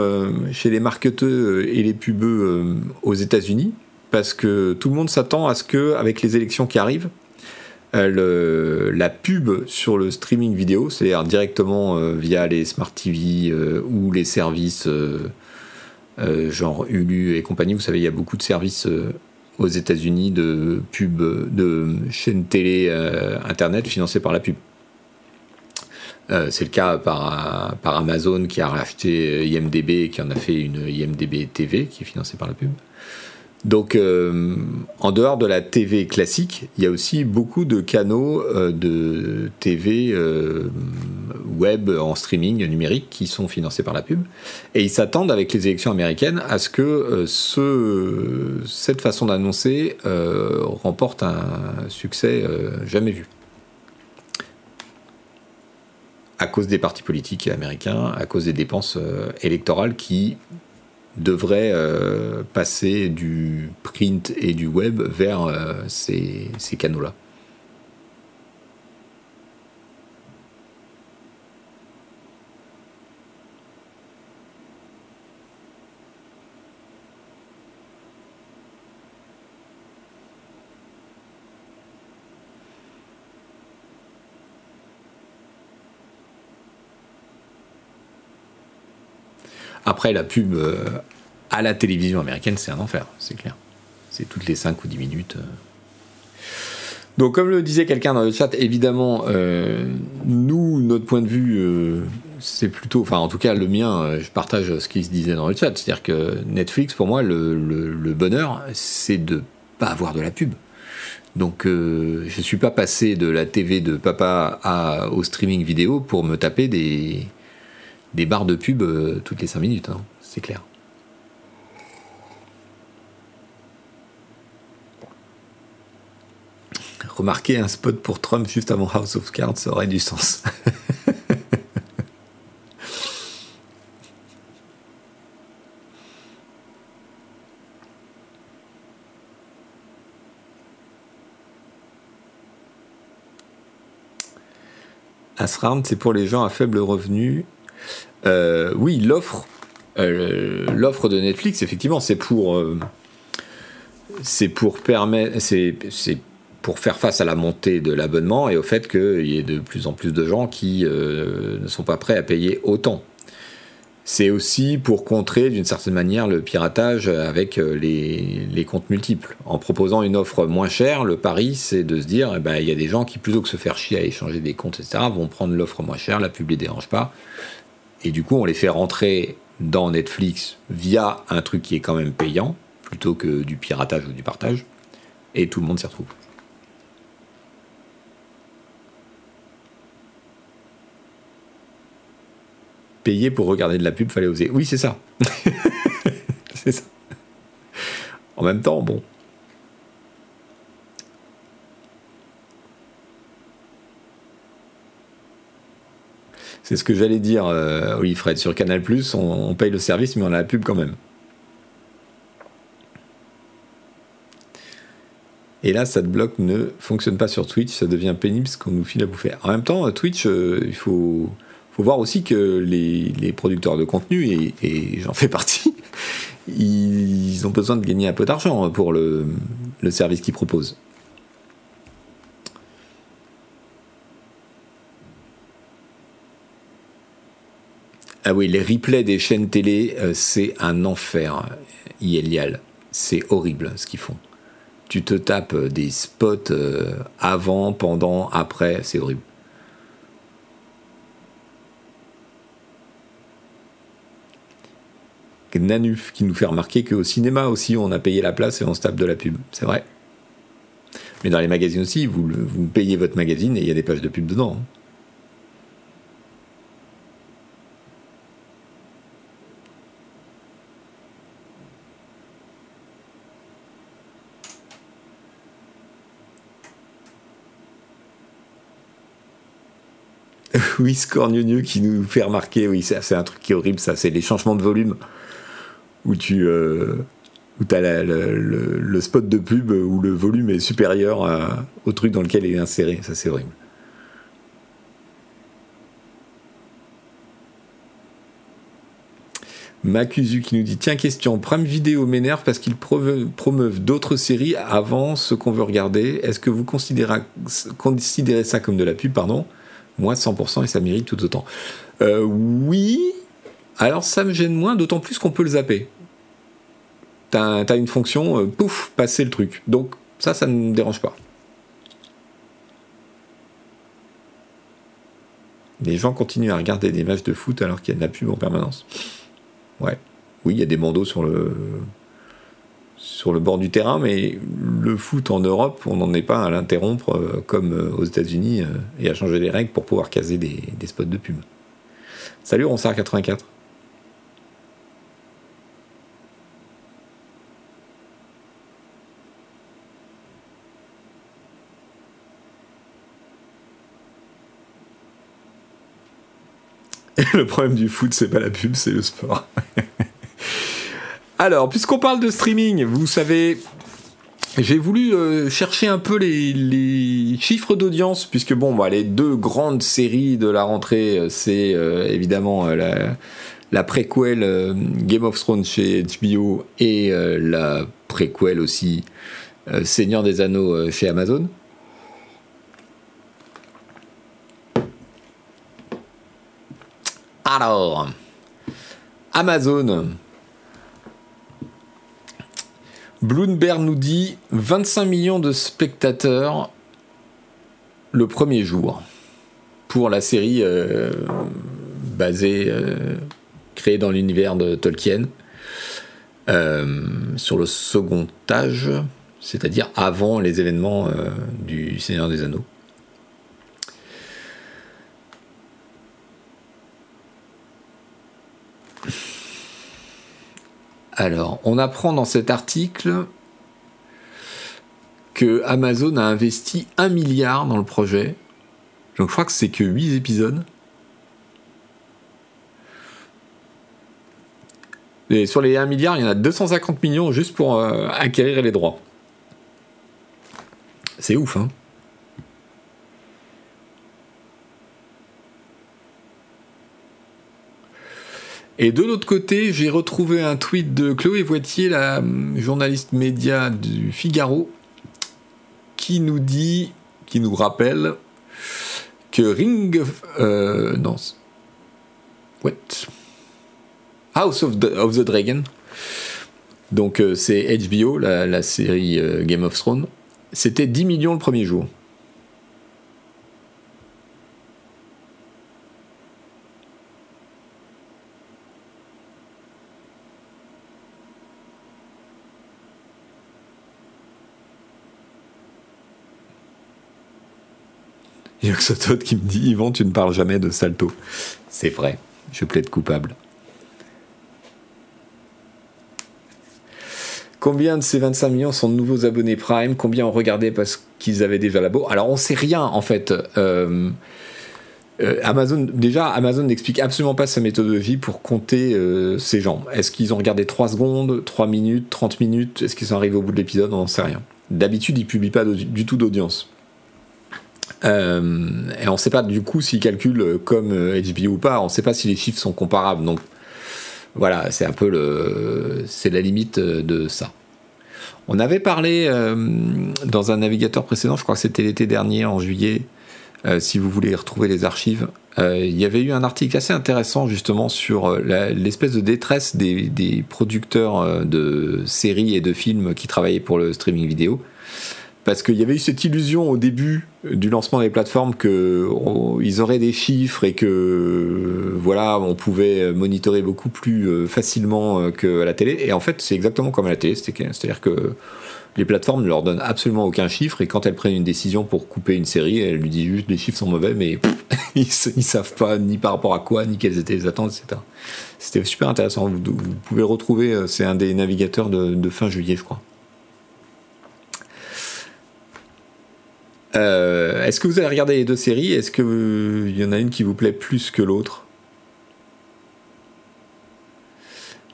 chez les marketeurs et les pubeux aux États-Unis, parce que tout le monde s'attend à ce que, avec les élections qui arrivent, la pub sur le streaming vidéo, c'est-à-dire directement via les smart TV ou les services euh, genre Hulu et compagnie. Vous savez, il y a beaucoup de services euh, aux États-Unis de pub, de chaînes télé euh, internet financées par la pub. c'est le cas par, par, Amazon qui a racheté IMDB et qui en a fait une IMDB TV qui est financée par la pub. Donc, euh, en dehors de la TV classique, il y a aussi beaucoup de canaux euh, de TV euh, web en streaming numérique qui sont financés par la pub. Et ils s'attendent, avec les élections américaines, à ce que ce, cette façon d'annoncer remporte un succès jamais vu. À cause des partis politiques américains, à cause des dépenses électorales qui devrait euh, passer du print et du web vers euh, ces canaux-là. Après, la pub euh, à la télévision américaine, c'est un enfer, c'est clair. C'est toutes les 5 ou 10 minutes. Euh. Donc, comme le disait quelqu'un dans le chat, évidemment, euh, nous, notre point de vue, c'est plutôt, enfin, en tout cas, le mien, je partage ce qui se disait dans le chat. C'est-à-dire que Netflix, pour moi, le, bonheur, c'est de pas avoir de la pub. Donc, je ne suis pas passé de la TV de papa au streaming vidéo pour me taper des, des barres de pub euh, toutes les 5 minutes, hein, c'est clair. Remarquez un spot pour Trump juste avant House of Cards, ça aurait du sens. Asround, c'est pour les gens à faible revenu euh, oui, l'offre, euh, l'offre de Netflix, effectivement, c'est pour, euh, permettre, c'est, pour faire face à la montée de l'abonnement et au fait qu'il y ait de plus en plus de gens qui ne sont pas prêts à payer autant. C'est aussi pour contrer d'une certaine manière le piratage avec les, comptes multiples. En proposant une offre moins chère, le pari c'est de se dire, eh ben, il y a des gens qui plutôt que se faire chier à échanger des comptes, etc., vont prendre l'offre moins chère, la pub les dérange pas, et du coup, on les fait rentrer dans Netflix via un truc qui est quand même payant, plutôt que du piratage ou du partage. Et tout le monde s'y retrouve. Payer pour regarder de la pub, fallait oser. Oui, c'est ça. c'est ça. En même temps, bon, C'est ce que j'allais dire, euh, Fred. Sur Canal, on, on paye le service, mais on a la pub quand même. Et là, ça ne fonctionne pas sur Twitch, ça devient pénible ce qu'on nous file à bouffer. En même temps, Twitch, euh, il faut, voir aussi que les, producteurs de contenu, et, j'en fais partie, ils ont besoin de gagner un peu d'argent pour le service qu'ils proposent. Ah oui, les replays des chaînes télé, euh, c'est un enfer, IELIAL. C'est horrible ce qu'ils font. Tu te tapes euh, des spots euh, avant, pendant, après, c'est horrible. Nanuf qui nous fait remarquer qu'au cinéma aussi on a payé la place et on se tape de la pub. C'est vrai. Mais dans les magazines aussi, vous, vous payez votre magazine et il y a des pages de pub dedans. Hein. oui, Score qui nous fait remarquer, oui, c'est un truc qui est horrible, ça, c'est les changements de volume. Où tu euh, où as le, spot de pub où le volume est supérieur au truc dans lequel il est inséré, ça c'est horrible. Macusu qui nous dit Tiens, question, Prime Vidéo m'énerve parce qu'ils promeuvent d'autres séries avant ce qu'on veut regarder. Est-ce que vous considérez, considérez ça comme de la pub? Pardon moi, 100% et ça mérite tout autant. Euh, oui, alors ça me gêne moins, d'autant plus qu'on peut le zapper. T'as as une fonction, euh, pouf, passer le truc. Donc ça, ça ne me dérange pas. Les gens continuent à regarder des matchs de foot alors qu'il y a de la pub en permanence. Ouais. Oui, il y a des bandeaux sur le, sur le bord du terrain, mais le foot en Europe, on n'en est pas à l'interrompre euh, comme euh, aux États-Unis euh, et à changer les règles pour pouvoir caser des, spots de pub. Salut Ronsard84. le problème du foot, c'est pas la pub, c'est le sport. Alors, puisqu'on parle de streaming, vous savez, j'ai voulu euh, chercher un peu les, chiffres d'audience, puisque bon, bah, les deux grandes séries de la rentrée, euh, c'est euh, évidemment la, la Game of Thrones chez HBO et la préquelle aussi Seigneur des Anneaux chez Amazon. Alors, Amazon, Bloomberg nous dit 25 millions de spectateurs le premier jour pour la série euh, basée, euh, créée dans l'univers de Tolkien, euh, sur le second âge, c'est-à-dire avant les événements du Seigneur des Anneaux. Alors, on apprend dans cet article que Amazon a investi un milliard dans le projet. Donc je crois que c'est que 8 épisodes. Et sur les 1 milliard, il y en a 250 millions juste pour euh, acquérir les droits. C'est ouf, hein Et de l'autre côté, j'ai retrouvé un tweet de Chloé Voitier, la journaliste média du Figaro, qui nous dit, qui nous rappelle que Ring. Euh, non. What House of the, Dragon. Donc euh, c'est HBO, la, série euh, Game of Thrones. C'était 10 millions le premier jour. Qui me dit Yvan, tu ne parles jamais de Salto. C'est vrai, je plaide coupable. Combien de ces 25 millions sont de nouveaux abonnés Prime? Combien ont regardé parce qu'ils avaient déjà la beau Alors on sait rien en fait. Euh, euh, Amazon, déjà, Amazon n'explique absolument pas sa méthodologie pour compter euh, ces gens. Est-ce qu'ils ont regardé 3 secondes, 3 minutes, 30 minutes? Est-ce qu'ils sont arrivés au bout de l'épisode? On n'en sait rien. D'habitude, ils ne publient pas du tout d'audience. Euh, et on ne sait pas du coup s'ils calculent comme HBO euh, ou pas, on ne sait pas si les chiffres sont comparables. Donc voilà, c'est un peu le, c'est la limite de ça. On avait parlé euh, dans un navigateur précédent, je crois que c'était l'été dernier, en juillet, si vous voulez retrouver les archives, il y avait eu un article assez intéressant justement sur l'espèce de détresse des, producteurs de séries et de films qui travaillaient pour le streaming vidéo parce qu'il y avait eu cette illusion au début du lancement des plateformes qu'ils auraient des chiffres et que voilà on pouvait monitorer beaucoup plus euh, facilement euh, que la télé et en fait c'est exactement comme à la télé c'est-à-dire que les plateformes ne leur donnent absolument aucun chiffre et quand elles prennent une décision pour couper une série, elles lui disent juste les chiffres sont mauvais, mais ils, ne savent pas ni par rapport à quoi, ni quelles étaient les attentes, etc. C'était super intéressant. Vous, pouvez retrouver, euh, c'est un des navigateurs de, fin juillet, je crois. Euh, est-ce que vous avez regardé les deux séries? Est-ce qu'il y en a une qui vous plaît plus que l'autre?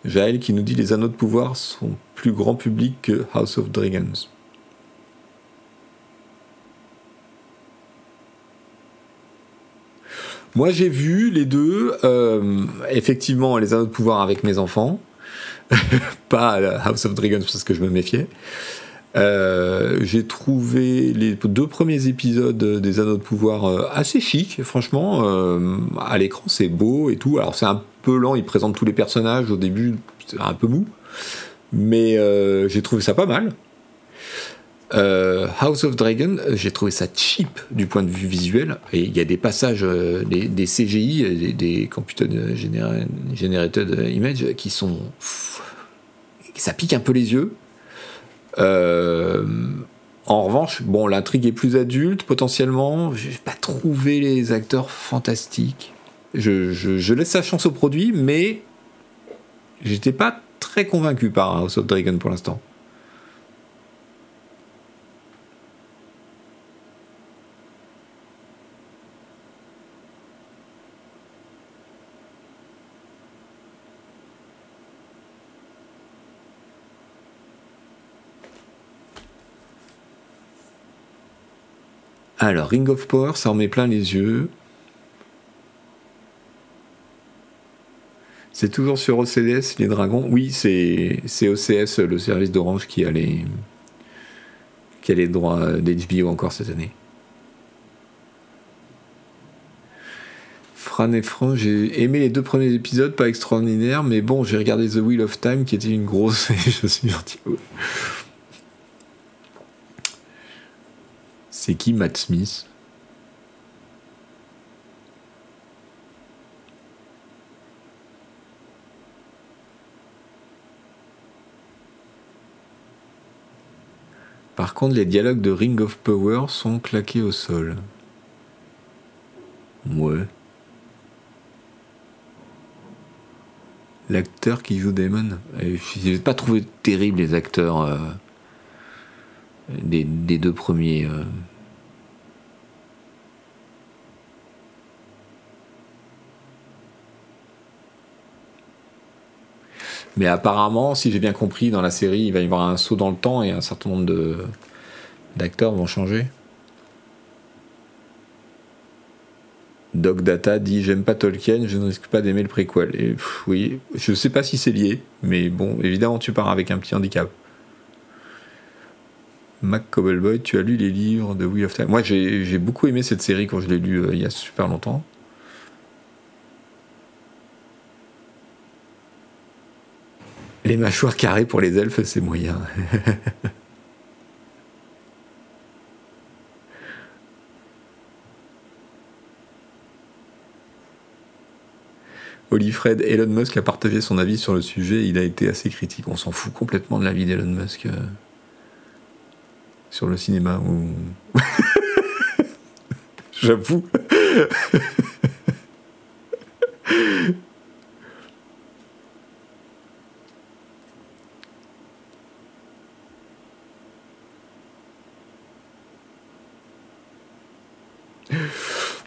Jaël qui nous dit les anneaux de pouvoir sont plus grand public que House of Dragons. Moi j'ai vu les deux, euh, effectivement les anneaux de pouvoir avec mes enfants, pas House of Dragons parce que je me méfiais. Euh, j'ai trouvé les deux premiers épisodes des Anneaux de pouvoir euh, assez chic, franchement. à l'écran, c'est beau et tout. Alors, c'est un peu lent, il présente tous les personnages au début, c'est un peu mou. Mais euh, j'ai trouvé ça pas mal. Euh, House of Dragon, j'ai trouvé ça cheap du point de vue visuel. Et il y a des passages, euh, des, CGI, des, Computer Generated Image, qui sont. Ça pique un peu les yeux. En revanche, bon, l'intrigue est plus adulte, potentiellement. J'ai pas trouvé les acteurs fantastiques. Je, je laisse sa chance au produit, mais j'étais pas très convaincu par House of Dragon pour l'instant. Alors, Ring of Power, ça en met plein les yeux. C'est toujours sur OCS, les dragons. Oui, c'est OCS, le service d'Orange, qui a les, qui a les droits d'HBO encore cette année. Fran et Fran, j'ai aimé les deux premiers épisodes, pas extraordinaire, mais bon, j'ai regardé The Wheel of Time qui était une grosse je suis sorti. C'est qui Matt Smith? Par contre, les dialogues de Ring of Power sont claqués au sol. Ouais. L'acteur qui joue Damon, je n'ai pas trouvé terrible les acteurs euh, des, deux premiers. Euh. Mais apparemment, si j'ai bien compris, dans la série, il va y avoir un saut dans le temps et un certain nombre de d'acteurs vont changer. Doc Data dit J'aime pas Tolkien, je ne risque pas d'aimer le préquel. Et oui, je sais pas si c'est lié, mais bon, évidemment, tu pars avec un petit handicap. Mac Cobbleboy, tu as lu les livres de Wheel of Time Moi, j'ai beaucoup aimé cette série quand je l'ai lu euh, il y a super longtemps. Les mâchoires carrées pour les elfes, c'est moyen. Olifred, Elon Musk a partagé son avis sur le sujet. Il a été assez critique. On s'en fout complètement de l'avis d'Elon Musk euh, sur le cinéma. J'avoue.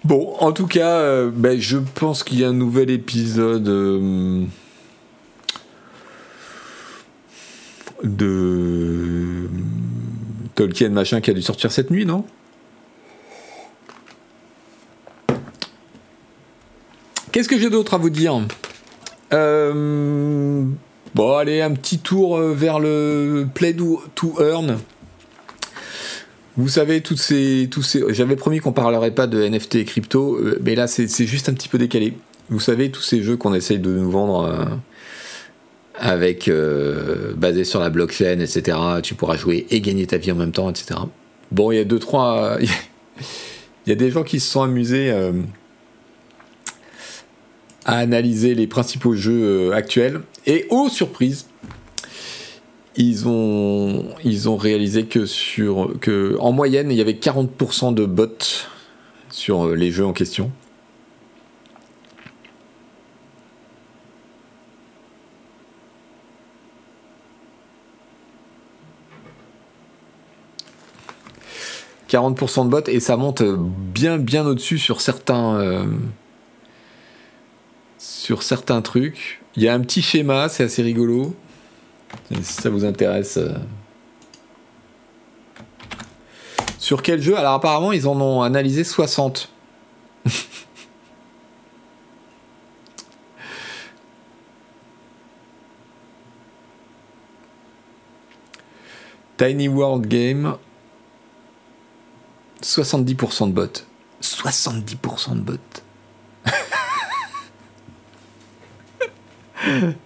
Bon, en tout cas, euh, ben, je pense qu'il y a un nouvel épisode euh, de Tolkien machin qui a dû sortir cette nuit, non? Qu'est-ce que j'ai d'autre à vous dire? Euh, Bon, allez, un petit tour vers le Play to Earn. Vous savez, ces, tous ces, j'avais promis qu'on parlerait pas de NFT et crypto, euh, mais là c'est juste un petit peu décalé. Vous savez, tous ces jeux qu'on essaye de nous vendre euh, avec euh, basés sur la blockchain, etc. Tu pourras jouer et gagner ta vie en même temps, etc. Bon, il y a deux trois, il y a des gens qui se sont amusés à analyser les principaux jeux actuels et oh surprise, ils ont, ils ont réalisé que sur que en moyenne il y avait 40% de bots sur les jeux en question. « 40% de bots et ça monte bien bien au-dessus sur certains euh, sur certains trucs. Il y a un petit schéma, c'est assez rigolo si ça vous intéresse. Euh. Sur quel jeu? Alors apparemment ils en ont analysé 60. Tiny World Game, 70% de bots. 70% de bots.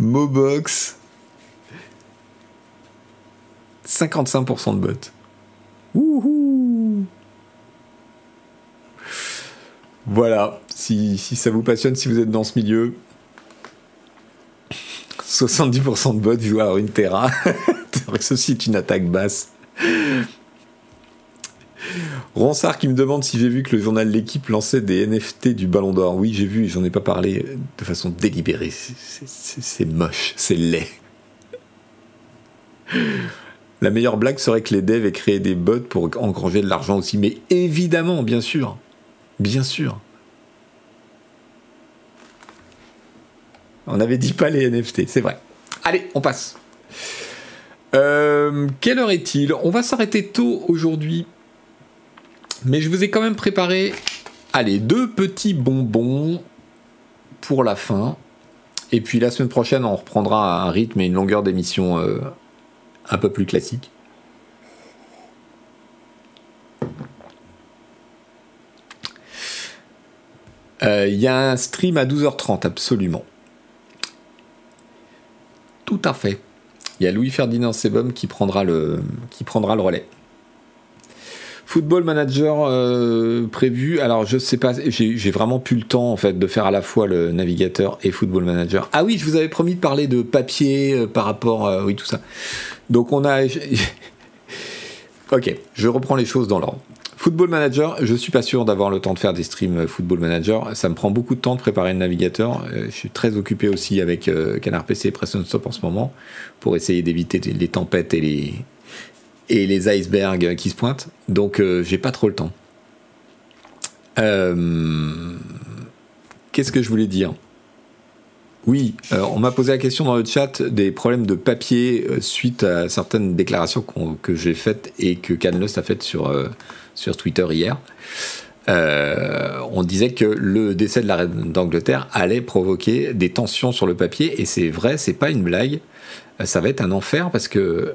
Mobox. 55% de bots. Wouhou Voilà, si, ça vous passionne, si vous êtes dans ce milieu, 70% de bots jouent à une Terra. Ceci est une attaque basse. Ronsard qui me demande si j'ai vu que le journal L'équipe lançait des NFT du Ballon d'Or. Oui, j'ai vu, j'en ai pas parlé de façon délibérée. C'est moche, c'est laid. La meilleure blague serait que les devs aient créé des bots pour engranger de l'argent aussi. Mais évidemment, bien sûr. Bien sûr. On n'avait dit pas les NFT, c'est vrai. Allez, on passe. Euh, quelle heure est-il? On va s'arrêter tôt aujourd'hui mais je vous ai quand même préparé, allez, deux petits bonbons pour la fin. Et puis la semaine prochaine, on reprendra un rythme et une longueur d'émission euh, un peu plus classique. Euh, il y a un stream à 12h30, absolument. Tout à fait. Il y a Louis Ferdinand Sebum qui prendra le, qui prendra le relais. Football Manager euh, prévu. Alors je sais pas, j'ai vraiment plus le temps en fait de faire à la fois le navigateur et Football Manager. Ah oui, je vous avais promis de parler de papier euh, par rapport, euh, oui tout ça. Donc on a, ok, je reprends les choses dans l'ordre. Football Manager, je suis pas sûr d'avoir le temps de faire des streams Football Manager. Ça me prend beaucoup de temps de préparer le navigateur. je suis très occupé aussi avec Canard PC et Preston Stop en ce moment pour essayer d'éviter les tempêtes et les, et les icebergs qui se pointent. Donc euh, j'ai pas trop le temps. Euh, qu'est-ce que je voulais dire? Oui, on m'a posé la question dans le chat des problèmes de papier euh, suite à certaines déclarations que j'ai faites et que Canlust a faites sur, sur Twitter hier. on disait que le décès de la reine d'Angleterre allait provoquer des tensions sur le papier et c'est vrai, c'est pas une blague. Ça va être un enfer parce que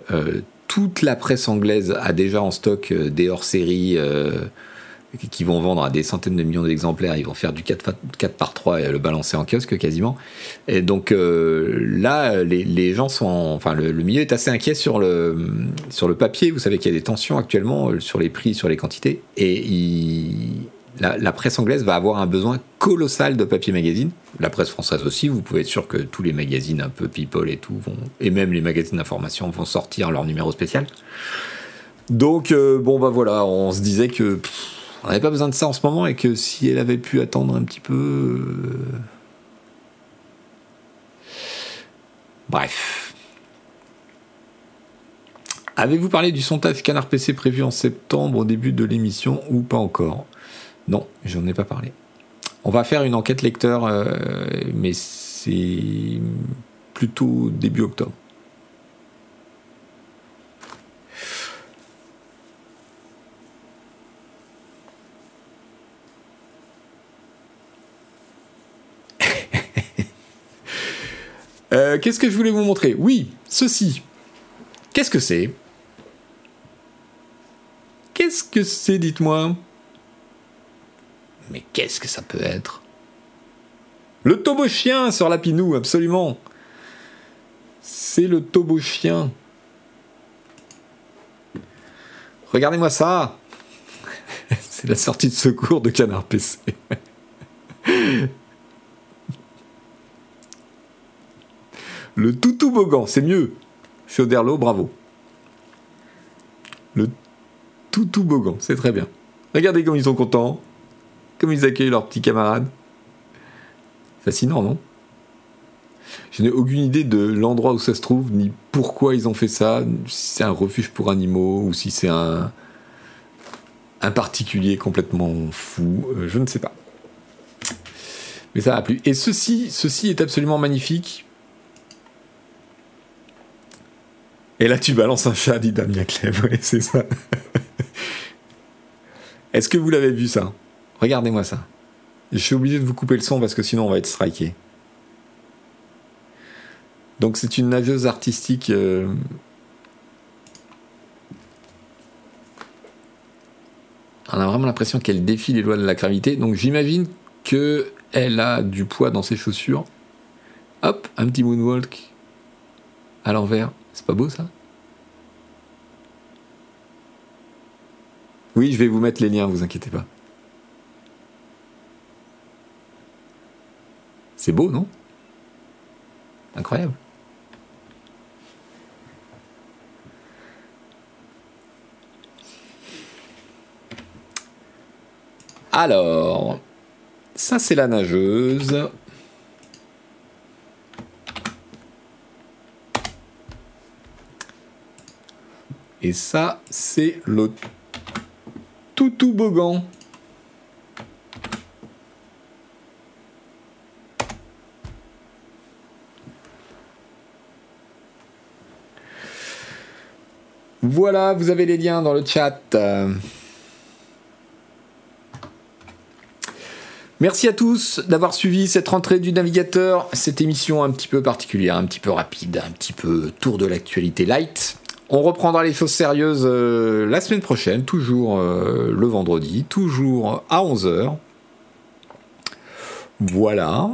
toute la presse anglaise a déjà en stock euh, des hors-séries euh, qui vont vendre à des centaines de millions d'exemplaires. Ils vont faire du 4, 4 par 3 et le balancer en kiosque quasiment. Et donc euh, là, les, gens sont. enfin, le, milieu est assez inquiet sur le, sur le papier. Vous savez qu'il y a des tensions actuellement sur les prix, sur les quantités. Et il, la, presse anglaise va avoir un besoin colossal de papier magazine. La presse française aussi, vous pouvez être sûr que tous les magazines un peu people et tout, vont, et même les magazines d'information vont sortir leur numéro spécial. Donc, euh, bon, bah voilà, on se disait que on n'avait pas besoin de ça en ce moment et que si elle avait pu attendre un petit peu. Euh, bref. Avez-vous parlé du sondage Canard PC prévu en septembre au début de l'émission ou pas encore? Non, j'en ai pas parlé. On va faire une enquête lecteur, euh, mais c'est plutôt début octobre. Euh, qu'est-ce que je voulais vous montrer? Oui, ceci. Qu'est-ce que c'est? Qu'est-ce que c'est, dites-moi? Mais qu'est-ce que ça peut être? Le tobo chien sur la pinou, absolument. C'est le tobo chien. Regardez-moi ça. C'est la sortie de secours de Canard PC. Le toutou bogan, c'est mieux. Chauderlo, bravo. Le toutou bogan, c'est très bien. Regardez comme ils sont contents, comme ils accueillent leurs petits camarades. Fascinant, non? Je n'ai aucune idée de l'endroit où ça se trouve, ni pourquoi ils ont fait ça, si c'est un refuge pour animaux ou si c'est un, un particulier complètement fou, euh, je ne sais pas. Mais ça a plu. Et ceci, ceci est absolument magnifique. Et là, tu balances un chat, dit Damien Clève. Oui, c'est ça. Est-ce que vous l'avez vu ça? Regardez-moi ça. Je suis obligé de vous couper le son parce que sinon on va être striké. Donc c'est une nageuse artistique. Euh, on a vraiment l'impression qu'elle défie les lois de la gravité. Donc j'imagine que elle a du poids dans ses chaussures. Hop, un petit moonwalk à l'envers. C'est pas beau ça? Oui, je vais vous mettre les liens, vous inquiétez pas. C'est beau, non? Incroyable. Alors, ça c'est la nageuse. Et ça, c'est le toutou bogan. Voilà, vous avez les liens dans le chat. Merci à tous d'avoir suivi cette rentrée du navigateur, cette émission un petit peu particulière, un petit peu rapide, un petit peu tour de l'actualité light. On reprendra les choses sérieuses euh, la semaine prochaine, toujours euh, le vendredi, toujours à 11h. Voilà.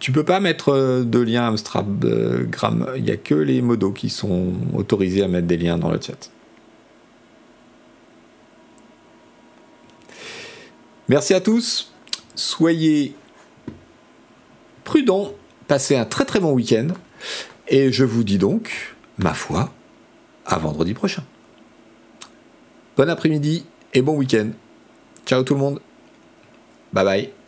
Tu peux pas mettre euh, de lien Instagram, il n'y a que les modos qui sont autorisés à mettre des liens dans le chat. Merci à tous soyez prudents, passez un très très bon week-end, et je vous dis donc, ma foi, à vendredi prochain. Bon après-midi et bon week-end. Ciao tout le monde. Bye bye.